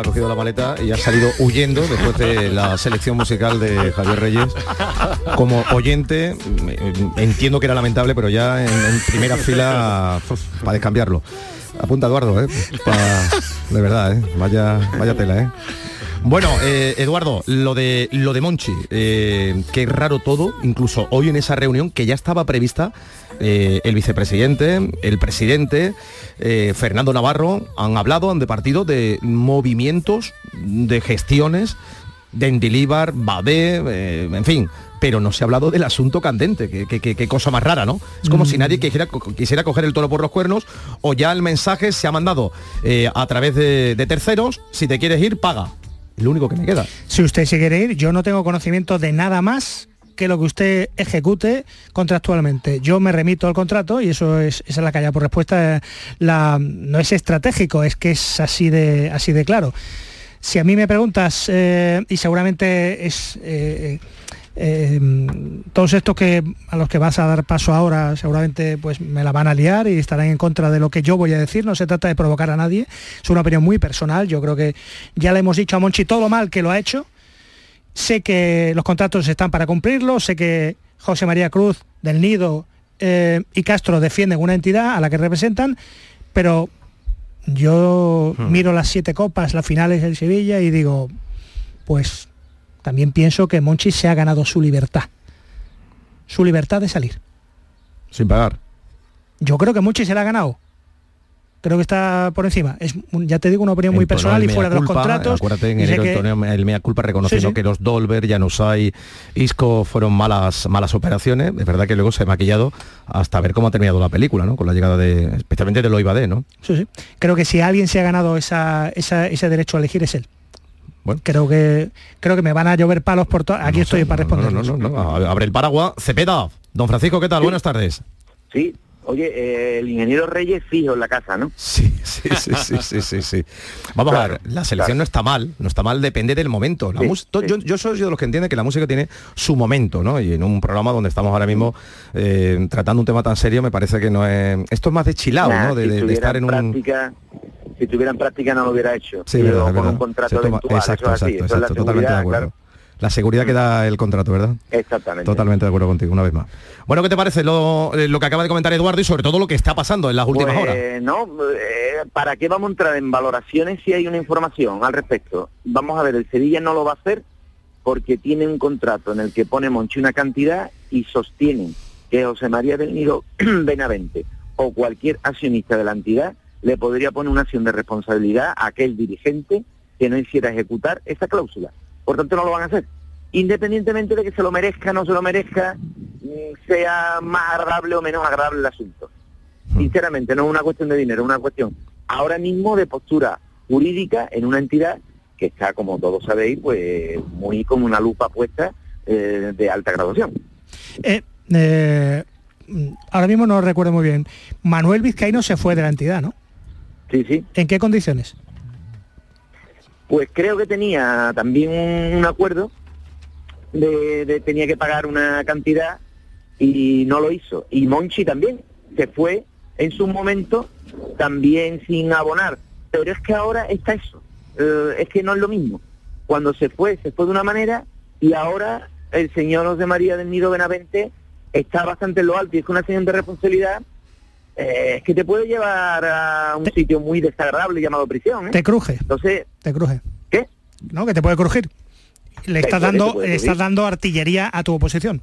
ha cogido la maleta y ha salido huyendo después de la selección musical de Javier Reyes. Como oyente, eh, entiendo que era lamentable, pero ya en, primera fila para descambiarlo. Apunta Eduardo, ¿eh? De verdad, ¿eh? Vaya, vaya tela, ¿eh? Bueno, eh, Eduardo, lo de lo de Monchi, eh, qué raro todo, incluso hoy en esa reunión que ya estaba prevista, eh, el vicepresidente, el presidente, eh, Fernando Navarro, han hablado, han departido de movimientos, de gestiones, de Endilíbar, Babé, eh, en fin, pero no se ha hablado del asunto candente, que cosa más rara, ¿no? Es como si nadie quisiera, co- quisiera coger el toro por los cuernos o ya el mensaje se ha mandado eh, a través de, de terceros, si te quieres ir, paga. Es lo único que me queda. Si usted se quiere ir, yo no tengo conocimiento de nada más que lo que usted ejecute contractualmente. Yo me remito al contrato y eso es esa es la calla por respuesta. La, no es estratégico, es que es así de así de claro. Si a mí me preguntas eh, y seguramente es eh, eh, todos estos que a los que vas a dar paso ahora seguramente pues me la van a liar y estarán en contra de lo que yo voy a decir no se trata de provocar a nadie es una opinión muy personal yo creo que ya le hemos dicho a Monchi todo lo mal que lo ha hecho sé que los contratos están para cumplirlo sé que José María Cruz del Nido eh, y Castro defienden una entidad a la que representan pero yo miro las siete copas las finales del Sevilla y digo pues también pienso que Monchi se ha ganado su libertad. Su libertad de salir. Sin pagar. Yo creo que Monchi se la ha ganado. Creo que está por encima. Es, un- ya te digo, una opinión muy personal y fuera de los contratos. Acuérdate, en enero que- el mea culpa reconociendo Sí, sí. que los Dolber, Janusay, Isco fueron malas, malas operaciones. Es verdad que luego se ha maquillado hasta ver cómo ha terminado la película, ¿no? Con la llegada de, especialmente de Loibadé, ¿no? Sí, sí. Creo que si alguien se ha ganado esa, esa- ese derecho a elegir es él. Creo que creo que me van a llover palos por todo. Aquí estoy para responder. No, no, no, no, abre el paraguas. Cepeda. Don Francisco, ¿qué tal? Buenas tardes. Sí, oye, eh, el ingeniero Reyes fijo en la casa, ¿no? Sí, sí, sí, sí, sí, sí, sí. Vamos a ver, la selección no está mal, no está mal, depende del momento. Yo, soy de los que entiende que la música tiene su momento, ¿no? Y en un programa donde estamos ahora mismo eh, tratando un tema tan serio, me parece que no es... Esto es más de chilao, ¿no? De, estar en un... si tuviera en práctica no lo hubiera hecho. Sí, Pero verdad, con verdad. un contrato toma- exacto, eso es así, exacto, eso es la exacto, totalmente de acuerdo. claro. La seguridad que da el contrato, ¿verdad? Exactamente. Totalmente de acuerdo contigo, una vez más. Bueno, ¿qué te parece lo, eh, lo que acaba de comentar Eduardo y sobre todo lo que está pasando en las últimas Pues, horas? No, eh, ¿para qué vamos a entrar en valoraciones si hay una información al respecto? Vamos a ver, el Sevilla no lo va a hacer porque tiene un contrato en el que pone Monchi una cantidad y sostienen que José María del Nido *clears throat* Benavente o cualquier accionista de la entidad le podría poner una acción de responsabilidad a aquel dirigente que no hiciera ejecutar esa cláusula. Por tanto, no lo van a hacer. Independientemente de que se lo merezca o no se lo merezca, mm, sea más agradable o menos agradable el asunto. Sinceramente, no es una cuestión de dinero, es una cuestión ahora mismo de postura jurídica en una entidad que está, como todos sabéis, pues muy con una lupa puesta eh, de alta graduación. Eh, eh, mm, ahora mismo no recuerdo muy bien. Manuel Vizcaíno se fue de la entidad, ¿no? Sí, sí. ¿En qué condiciones? Pues creo que tenía también un acuerdo de, de- tenía que pagar una cantidad y no lo hizo. Y Monchi también se fue en su momento también sin abonar. Pero es que ahora está eso. Eh, es que no es lo mismo. Cuando se fue, se fue de una manera y ahora el señor José María del Nido Benavente está bastante en lo alto y es una señal de responsabilidad eh, es que te puede llevar a un sitio muy desagradable llamado prisión. ¿eh? Te cruje. Entonces, Te cruje. ¿Qué? No, que te puede crujir. Le estás dando, le estás dando artillería a tu oposición.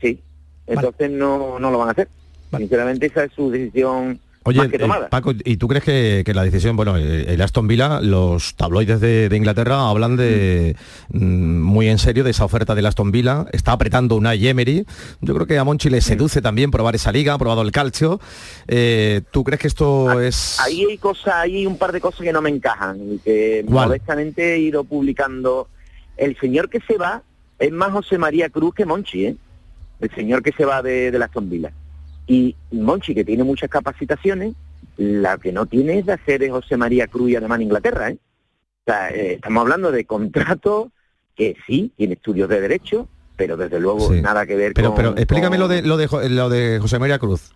sí. Entonces no, no lo van a hacer. Sinceramente esa es su decisión Oye, eh. Paco, ¿y tú crees que, que la decisión, bueno, eh, el Aston Villa, los tabloides de, de Inglaterra hablan de mm, muy en serio de esa oferta del Aston Villa, está apretando una Emery, yo creo que a Monchi le seduce también probar esa liga, ha probado el calcio, Eh, ¿tú crees que esto es...? Ahí hay cosas, hay un par de cosas que no me encajan y que ¿Cuál? modestamente he ido publicando. El señor que se va es más José María Cruz que Monchi, ¿eh? El señor que se va de, de la Aston Villa. Y Monchi, que tiene muchas capacitaciones, la que no tiene es de hacer de José María Cruz y además en Inglaterra, ¿eh? O sea, eh, estamos hablando de contrato que sí, tiene estudios de derecho, pero desde luego Sí. nada que ver Pero, con... pero explícame con- lo de, lo, de, lo de José María Cruz.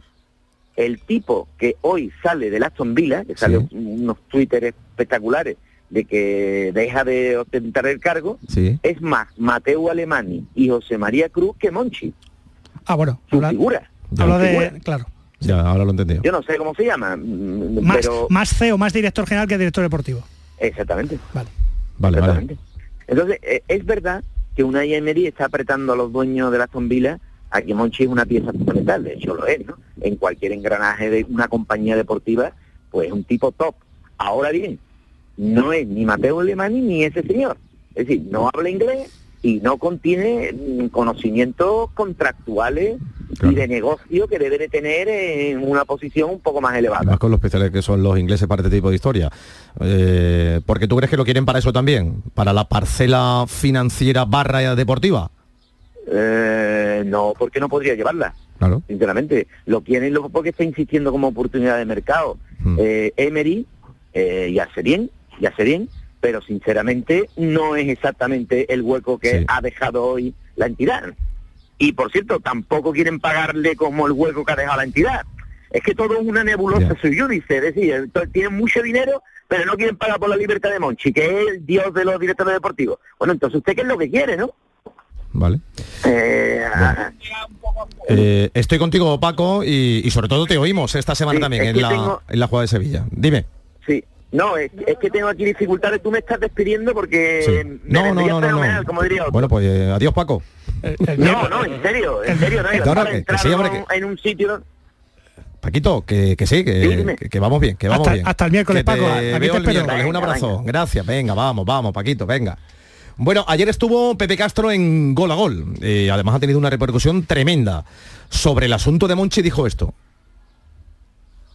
el tipo que hoy sale del Aston Villa, que sale unos Twitter espectaculares de que deja de ostentar el cargo, Sí. es más Mateo Alemani y José María Cruz que Monchi. Ah, bueno. Su habla- figura. De, claro. Ya, ahora lo he entendido. Yo no sé cómo se llama, mm, Más, pero más CEO, más director general que director deportivo. exactamente. Vale. Vale, vale. Exactamente. Entonces, eh, es verdad que una Emery está apretando a los dueños de la Villa a que Monchi es una pieza fundamental, de hecho lo es, ¿no? En cualquier engranaje de una compañía deportiva, pues es un tipo top. Ahora bien, no es ni Mateo Alemani ni ese señor. Es decir, no habla inglés y no contiene mm, conocimientos contractuales y de negocio que debe de tener en una posición un poco más elevada. Con los especiales que son los ingleses para este tipo de historia. Eh, porque tú crees que lo quieren para eso también, para la parcela financiera barra deportiva. Eh, no, porque no podría llevarla. Claro. Sinceramente, lo quieren lo- porque está insistiendo como oportunidad de mercado. Eh, Emery, eh, y hace bien, y hace bien, pero sinceramente no es exactamente el hueco que ha dejado hoy la entidad. Y por cierto, tampoco quieren pagarle como el hueco que ha dejado la entidad. Es que todo es una nebulosa sui dice, es decir, entonces tienen mucho dinero, pero no quieren pagar por la libertad de Monchi, que es el dios de los directores deportivos. Bueno, entonces usted qué es lo que quiere, ¿no? Vale. Eh, Eh, estoy contigo, Paco, y, y sobre todo te oímos esta semana Sí, también es en la, tengo- en la jugada de Sevilla. Dime. Sí, no, es, es que tengo aquí dificultades, tú me estás despidiendo porque me No, no, no, no, fenomenal, no. como diría otro. Bueno, pues eh, adiós, Paco. No, no, en serio, en serio, no, No, no, para que- que entrar sí, hombre, en un- en un sitio... Paquito, que, que sí, que, Sí, vamos bien, que vamos Hasta- bien. hasta el miércoles, Que te Paco. A- a mí te el miércoles. Un Venga, abrazo. Gracias, venga, vamos, vamos, Paquito, venga. Bueno, ayer estuvo Pepe Castro en Gol a Gol. Eh, además ha tenido una repercusión tremenda. Sobre el asunto de Monchi dijo esto.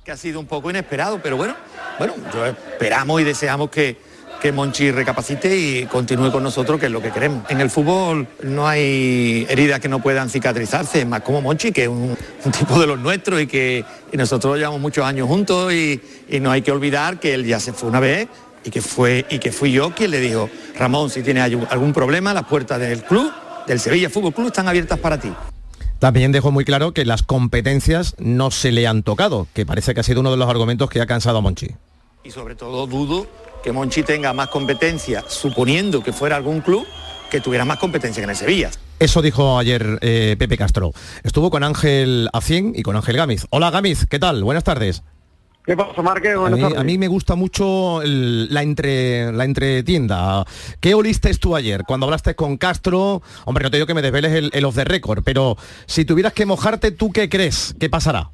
que ha sido un poco inesperado, pero bueno, bueno, yo esperamos y deseamos que, que Monchi recapacite y continúe con nosotros, que es lo que queremos. En el fútbol no hay heridas que no puedan cicatrizarse, más como Monchi, que es un, un tipo de los nuestros y que y nosotros llevamos muchos años juntos y, y no hay que olvidar que él ya se fue una vez y que fue y que fui yo quien le dijo, Ramón, si tienes algún- algún problema, las puertas del club, del Sevilla Fútbol Club están abiertas para ti. También dejó muy claro que las competencias no se le han tocado, que parece que ha sido uno de los argumentos que ha cansado a Monchi. y sobre todo dudo que Monchi tenga más competencia, suponiendo que fuera algún club que tuviera más competencia que en el Sevilla. Eso dijo ayer eh, Pepe Castro. Estuvo con Ángel Acien y con Ángel Gámiz. Hola Gámiz, ¿qué tal? Buenas tardes. ¿Qué pasa, Márquez? A Buenas mí, tardes. a mí me gusta mucho el- la entre la entretienda. ¿Qué oliste tú ayer cuando hablaste con Castro? Hombre, no te digo que me desveles el, el off the record, pero si tuvieras que mojarte, ¿tú qué crees? ¿Qué pasará?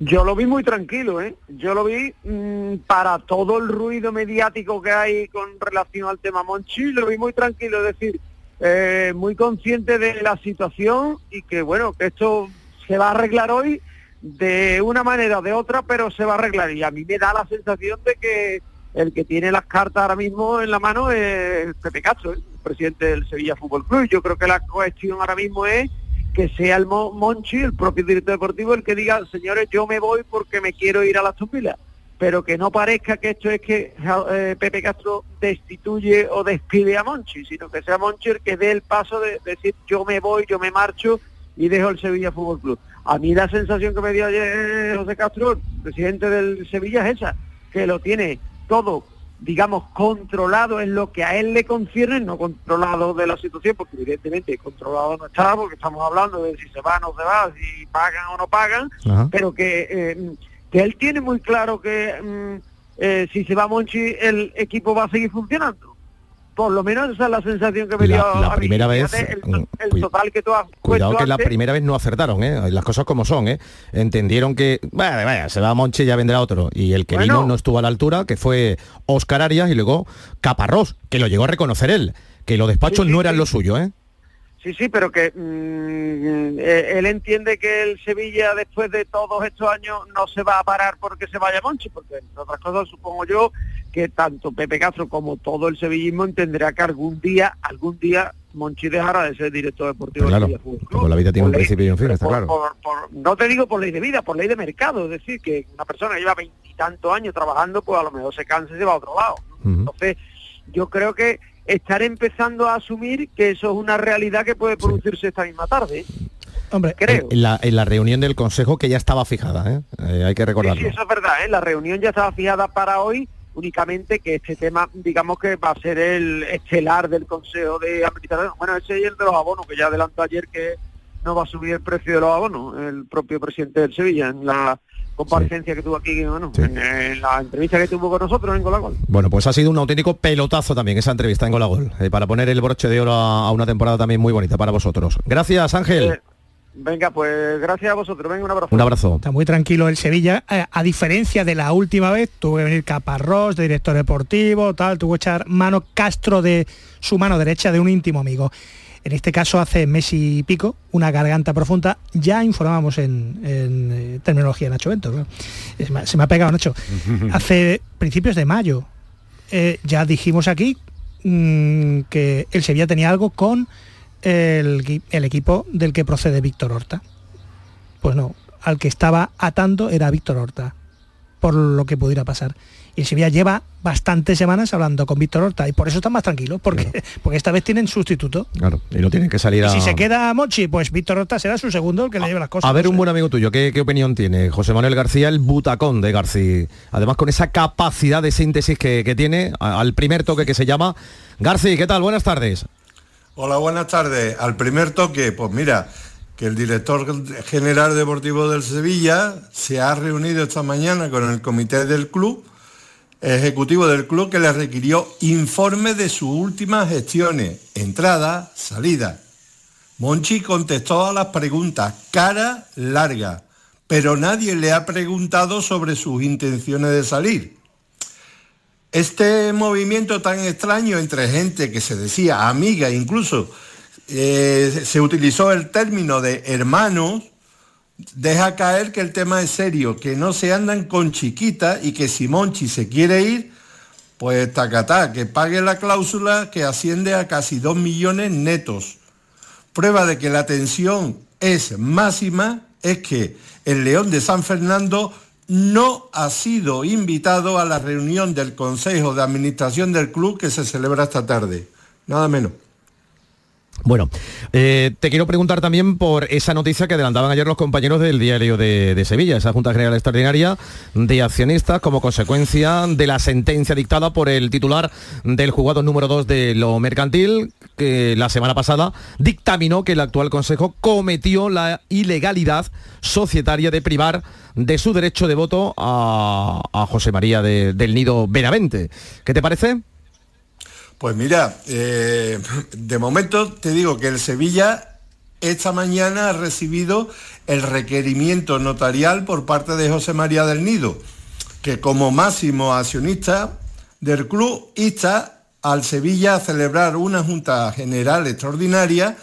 Yo lo vi muy tranquilo, ¿eh? Yo lo vi mm, para todo el ruido mediático que hay con relación al tema Monchi, lo vi muy tranquilo, es decir, eh, muy consciente de la situación y que, bueno, que esto se va a arreglar hoy de una manera o de otra, pero se va a arreglar. Y a mí me da la sensación de que el que tiene las cartas ahora mismo en la mano es Pepe Castro, ¿eh? el presidente del Sevilla Fútbol Club. Yo creo que la cuestión ahora mismo es que sea el Mo- Monchi, el propio director deportivo, el que diga, señores, yo me voy porque me quiero ir a las Villa pero que no parezca que esto es que eh, Pepe Castro destituye o despide a Monchi, sino que sea Monchi el que dé el paso de decir yo me voy, yo me marcho y dejo el Sevilla Fútbol Club. A mí la sensación que me dio ayer José Castro, presidente del Sevilla, es esa, que lo tiene todo digamos, controlado en lo que a él le concierne, no controlado de la situación, porque evidentemente controlado no está, porque estamos hablando de si se va o no se va, si pagan o no pagan, Ajá. pero que, eh, que él tiene muy claro que mm, eh, si se va Monchi, el equipo va a seguir funcionando. Por lo menos esa es la sensación que me dio La, la a mí. primera vez, el, mm, el total que tú has cuidado que la antes. primera vez no acertaron, ¿eh? las cosas como son, ¿eh? entendieron que, vaya, vaya, se va Monchi ya vendrá otro, y el que Bueno. vino no estuvo a la altura, que fue Oscar Arias y luego Caparrós, que lo llegó a reconocer él, que los despachos no eran lo suyo, ¿eh? Sí, sí, pero que mm, eh, él entiende que el Sevilla después de todos estos años no se va a parar porque se vaya Monchi, porque entre otras cosas supongo yo que tanto Pepe Castro como todo el sevillismo entenderá que algún día, algún día Monchi dejará de ser director deportivo Pues claro, del Fútbol Club. la vida tiene un Por ley- principio y un fin, está por- claro. por- por- no te digo por ley de vida, por ley de mercado, es decir, que una persona que lleva veintitantos años trabajando, pues a lo mejor se cansa y se va a otro lado. ¿no? Entonces, yo creo que estar empezando a asumir que eso es una realidad que puede producirse esta misma tarde. Hombre, creo. En la, en la reunión del Consejo que ya estaba fijada, ¿eh? Eh, hay que Sí, recordarlo. sí, eso es verdad, ¿eh? la reunión ya estaba fijada para hoy, únicamente que este tema, digamos que va a ser el estelar del Consejo de Administración. Bueno, ese y el de los abonos, que ya adelantó ayer que no va a subir el precio de los abonos, el propio presidente del Sevilla, en la comparecencia que tuvo aquí, bueno, en, en la entrevista que tuvo con nosotros en Golagol. Bueno, pues ha sido un auténtico pelotazo también esa entrevista en Golagol, eh, para poner el broche de oro a, a una temporada también muy bonita para vosotros. Gracias, Ángel. Eh, venga, pues gracias a vosotros, venga, un abrazo. Un abrazo. Está muy tranquilo el Sevilla, eh, a diferencia de la última vez, tuvo que venir Caparrós, de director deportivo, tal, tuvo que echar mano Castro de su mano derecha de un íntimo amigo. En este caso hace mes y pico, una garganta profunda, ya informábamos en, en, eh, terminología Nacho Bento, ¿no? se, me, ha- se me ha pegado Nacho. *laughs* Hace principios de mayo eh, ya dijimos aquí mm, que el Sevilla tenía algo con el, equipo del que procede Víctor Horta. Pues no, al que estaba atando era Víctor Horta, por lo que pudiera pasar. Y el Sevilla lleva bastantes semanas hablando con Víctor Horta y por eso están más tranquilos, porque, *laughs* porque esta vez tienen sustituto. Claro, y no tienen que salir Y a... si se queda Mochi, pues Víctor Horta será su segundo el que le lleve las cosas. A ver, no un sé. buen amigo tuyo, ¿qué, qué opinión tiene? José Manuel García, el butacón de García. Además, con esa capacidad de síntesis que, que tiene, a- al primer toque que se llama. García, ¿qué tal? Buenas tardes. Hola, buenas tardes. Al primer toque, pues mira, que el director general deportivo del Sevilla se ha reunido esta mañana con el comité del club, ejecutivo del club, que le requirió informe de sus últimas gestiones, entrada, salida. Monchi contestó a las preguntas, cara larga, pero nadie le ha preguntado sobre sus intenciones de salir. Este movimiento tan extraño entre gente que se decía amiga, incluso eh, se utilizó el término de hermanos, deja caer que el tema es serio, que no se andan con chiquitas y que si Monchi se quiere ir, pues tacatá, que pague la cláusula que asciende a casi 2 millones netos. Prueba de que la tensión es máxima es que el León de San Fernando no ha sido invitado a la reunión del Consejo de Administración del club que se celebra esta tarde. Nada menos. Bueno, eh, te quiero preguntar también por esa noticia que adelantaban ayer los compañeros del diario de, Sevilla, esa Junta General Extraordinaria de Accionistas como consecuencia de la sentencia dictada por el titular del juzgado número 2 de lo mercantil, que la semana pasada dictaminó que el actual Consejo cometió la ilegalidad societaria de privar de su derecho de voto a, José María de- del Nido Benavente. ¿Qué te parece? Pues mira, eh, de momento te digo que el Sevilla esta mañana ha recibido el requerimiento notarial por parte de José María del Nido, que como máximo accionista del club insta al Sevilla a celebrar una Junta General Extraordinaria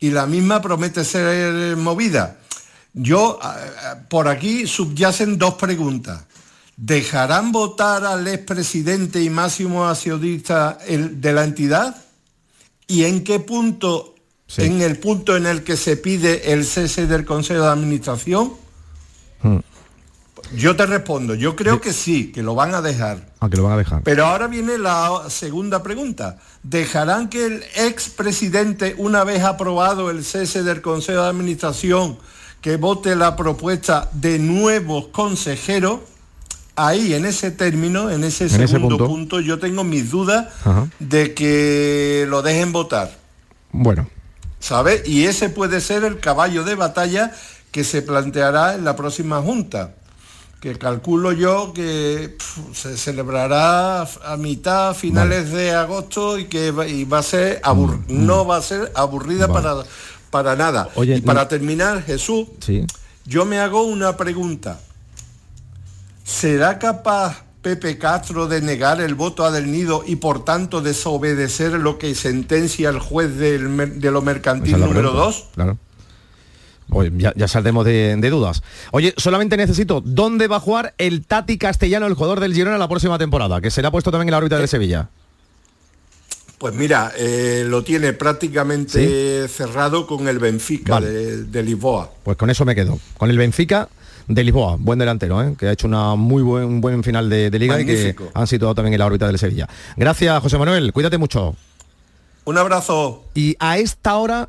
y la misma promete ser movida. Yo, eh, por aquí subyacen dos preguntas. ¿Dejarán votar al expresidente y máximo accionista de la entidad? ¿Y en qué punto, en el punto en el que se pide el cese del Consejo de Administración? Yo te respondo, yo creo que sí, que lo van a dejar. Ah, que lo van a dejar. Pero ahora viene la segunda pregunta. ¿Dejarán que el expresidente, una vez aprobado el cese del Consejo de Administración, que vote la propuesta de nuevos consejeros? Ahí en ese término, en ese En ese segundo punto. punto. yo tengo mis dudas Ajá. de que lo dejen votar, Bueno, ¿sabes? Y ese puede ser el caballo de batalla que se planteará en la próxima junta, que calculo yo que se celebrará a mitad, finales de agosto y que y va a ser abur- no va a ser aburrida Vale. para, para nada. Oye, y para no- terminar, Jesús, sí. yo me hago una pregunta. ¿Será capaz Pepe Castro de negar el voto a Del Nido y por tanto desobedecer lo que sentencia el juez del de lo mercantil número pregunta, 2? Claro. Oye, ya, ya saldremos de, de dudas. Oye, solamente necesito, ¿dónde va a jugar el Tati Castellano, el jugador del Girona, la próxima temporada? Que será puesto también en la órbita de Sevilla. Pues mira, eh, lo tiene prácticamente cerrado con el Benfica Vale. de, de Lisboa. Pues con eso me quedo. Con el Benfica de Lisboa, buen delantero, ¿eh? que ha hecho una muy buen, un buen final de, de liga y que han situado también en la órbita del Sevilla. Gracias, José Manuel. Cuídate mucho. Un abrazo. Y a esta hora,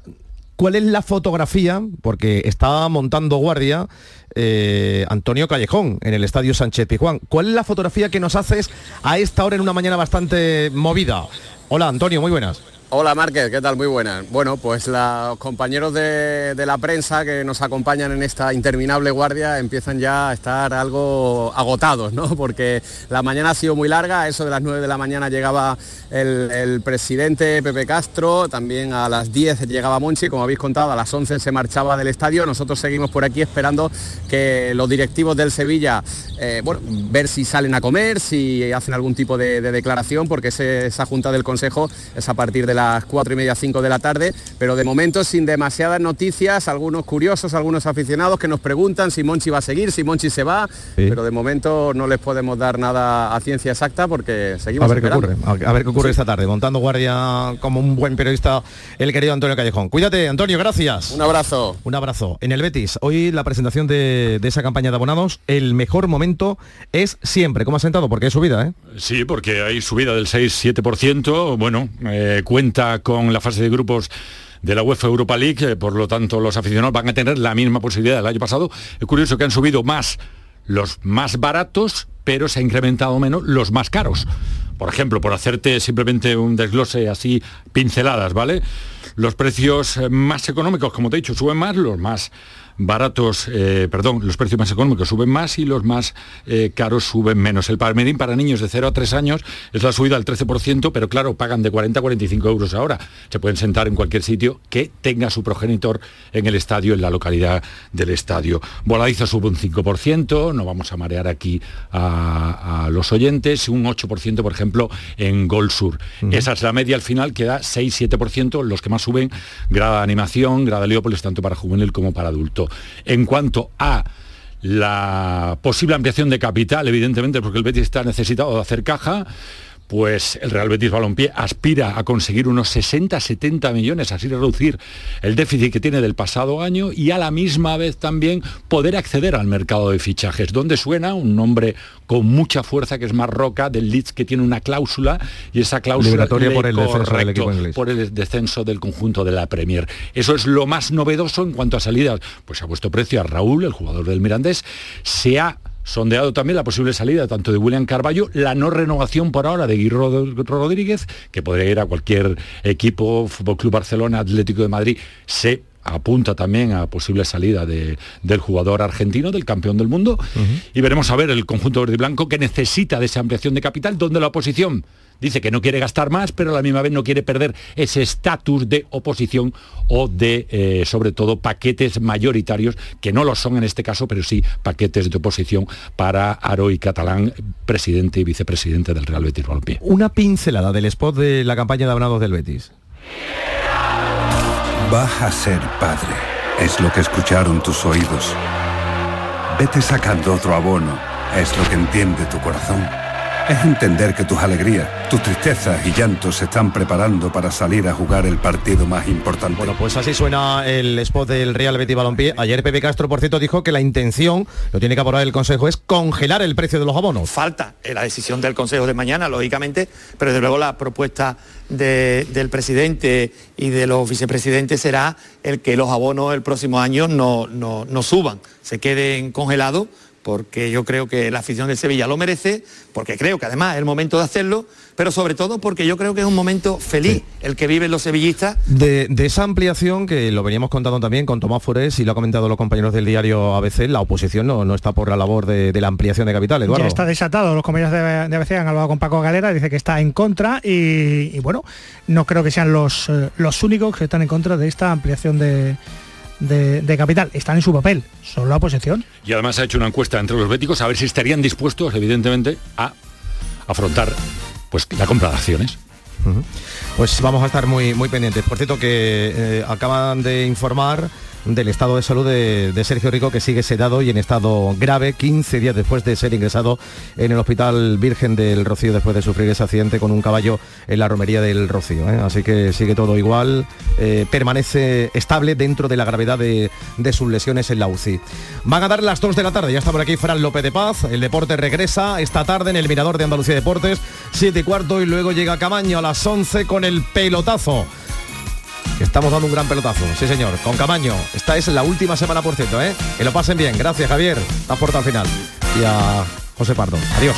¿cuál es la fotografía? Porque está montando guardia eh, Antonio Callejón en el Estadio Sánchez Pizjuán. ¿Cuál es la fotografía que nos haces a esta hora en una mañana bastante movida? Hola, Antonio, muy buenas. Hola Márquez, ¿qué tal? Muy buenas. Bueno, pues los compañeros de, la prensa que nos acompañan en esta interminable guardia empiezan ya a estar algo agotados, ¿no? *laughs* Porque la mañana ha sido muy larga, eso de las 9 de la mañana llegaba el, presidente Pepe Castro, también a las 10 llegaba Monchi, como habéis contado, a las 11 se marchaba del estadio, nosotros seguimos por aquí esperando que los directivos del Sevilla, eh, bueno, ver si salen a comer, si hacen algún tipo de, de declaración, porque esa junta del Consejo es a partir de las 4 y media, 5 de la tarde, pero de momento sin demasiadas noticias, algunos curiosos, algunos aficionados que nos preguntan si Monchi va a seguir, si Monchi se va, pero de momento no les podemos dar nada a ciencia exacta porque seguimos A ver qué ocurre, a ver qué ocurre esta tarde, montando guardia como un buen periodista, el querido Antonio Callejón. Cuídate, Antonio, gracias. Un abrazo. Un abrazo. En el Betis, hoy la presentación de, de esa campaña de abonados, el mejor momento es siempre. ¿Cómo ha sentado? Porque es subida, ¿eh? Sí, porque hay subida del 6-7%, bueno, eh, cuenta con la fase de grupos de la UEFA Europa League, eh, por lo tanto los aficionados van a tener la misma posibilidad del año pasado. Es curioso que han subido más los más baratos, pero se ha incrementado menos los más caros. Por ejemplo, por hacerte simplemente un desglose así, pinceladas, ¿vale? Los precios eh, más económicos, como te he dicho, suben más, los más baratos, eh, perdón, los precios más económicos suben más y los más eh, caros suben menos. El palmerín para niños de 0 a 3 años es la subida al 13%, pero claro, pagan de 40 a 45 euros ahora. Se pueden sentar en cualquier sitio que tenga su progenitor en el estadio, en la localidad del estadio. Voladizo sube un 5%, no vamos a marear aquí a, a los oyentes, un 8% por ejemplo en Gol Sur. Esa es la media al final que da 6-7%, los que más suben, grada de animación, grada Leópolis, tanto para juvenil como para adulto. En cuanto a la posible ampliación de capital, evidentemente, porque el Betis está necesitado de hacer caja, pues el Real Betis Balompié aspira a conseguir unos 60-70 millones, así reducir el déficit que tiene del pasado año y a la misma vez también poder acceder al mercado de fichajes, donde suena un nombre con mucha fuerza que es Marroca del Leeds que tiene una cláusula y esa cláusula por el descenso del correcto, equipo inglés. por el descenso del conjunto de la Premier. Eso es lo más novedoso en cuanto a salidas. Pues ha puesto precio a Raúl, el jugador del Mirandés, se ha sondeado también la posible salida tanto de William Carballo, la no renovación por ahora de Guirro Rodríguez, que podría ir a cualquier equipo, Fútbol Club Barcelona, Atlético de Madrid, se apunta también a posible salida de- del jugador argentino, del campeón del mundo, y veremos a ver el conjunto verde y blanco que necesita de esa ampliación de capital, donde la oposición dice que no quiere gastar más, pero a la misma vez no quiere perder ese estatus de oposición o de, eh, sobre todo, paquetes mayoritarios, que no lo son en este caso, pero sí paquetes de oposición para Aroy Catalán, presidente y vicepresidente del Real Betis Balompié. Una pincelada del spot de la campaña de abonados del Betis. Vas a ser padre, es lo que escucharon tus oídos. Vete sacando otro abono, es lo que entiende tu corazón. Es entender que tus alegrías, tus tristezas y llantos se están preparando para salir a jugar el partido más importante. Bueno, pues así suena el spot del Real Betis Balompié. Ayer Pepe Castro, por cierto, dijo que la intención, lo tiene que aprobar el Consejo, es congelar el precio de los abonos. Falta la decisión del Consejo de mañana, lógicamente, pero desde luego la propuesta de- del presidente y de los vicepresidentes será el que los abonos el próximo año no, no- no suban, se queden congelados porque yo creo que la afición del Sevilla lo merece, porque creo que además es el momento de hacerlo, pero sobre todo porque yo creo que es un momento feliz el que viven los sevillistas De, de esa ampliación que lo veníamos contando también con Tomás Forés y lo han comentado los compañeros del diario ABC, la oposición no, no está por la labor de, de la ampliación de capital, Eduardo. Ya está desatado, los compañeros de, de ABC han hablado con Paco Galera, dice que está en contra y, y bueno, no creo que sean los, eh, los únicos que están en contra de esta ampliación de, de- de capital. Están en su papel, son la oposición. Y además ha hecho una encuesta entre los béticos a ver si estarían dispuestos, evidentemente, a afrontar pues la compra de acciones. Pues vamos a estar muy, muy pendientes. Por cierto, que eh, acaban de informar del estado de salud de, Sergio Rico, que sigue sedado y en estado grave, 15 días después de ser ingresado en el Hospital Virgen del Rocío, después de sufrir ese accidente con un caballo en la romería del Rocío. ¿eh? Así que sigue todo igual, eh, permanece estable dentro de la gravedad de, de sus lesiones en la UCI. Van a dar las 2 de la tarde, ya está por aquí Fran López de Paz, el deporte regresa esta tarde en el Mirador de Andalucía Deportes, 7 y cuarto y luego llega Camaño a las 11 con el pelotazo. Estamos dando un gran pelotazo, sí señor, con Camaño. Esta es la última semana, por cierto, ¿eh? Que lo pasen bien. Gracias, Javier. Te aporta al final. Y a José Pardo. Adiós.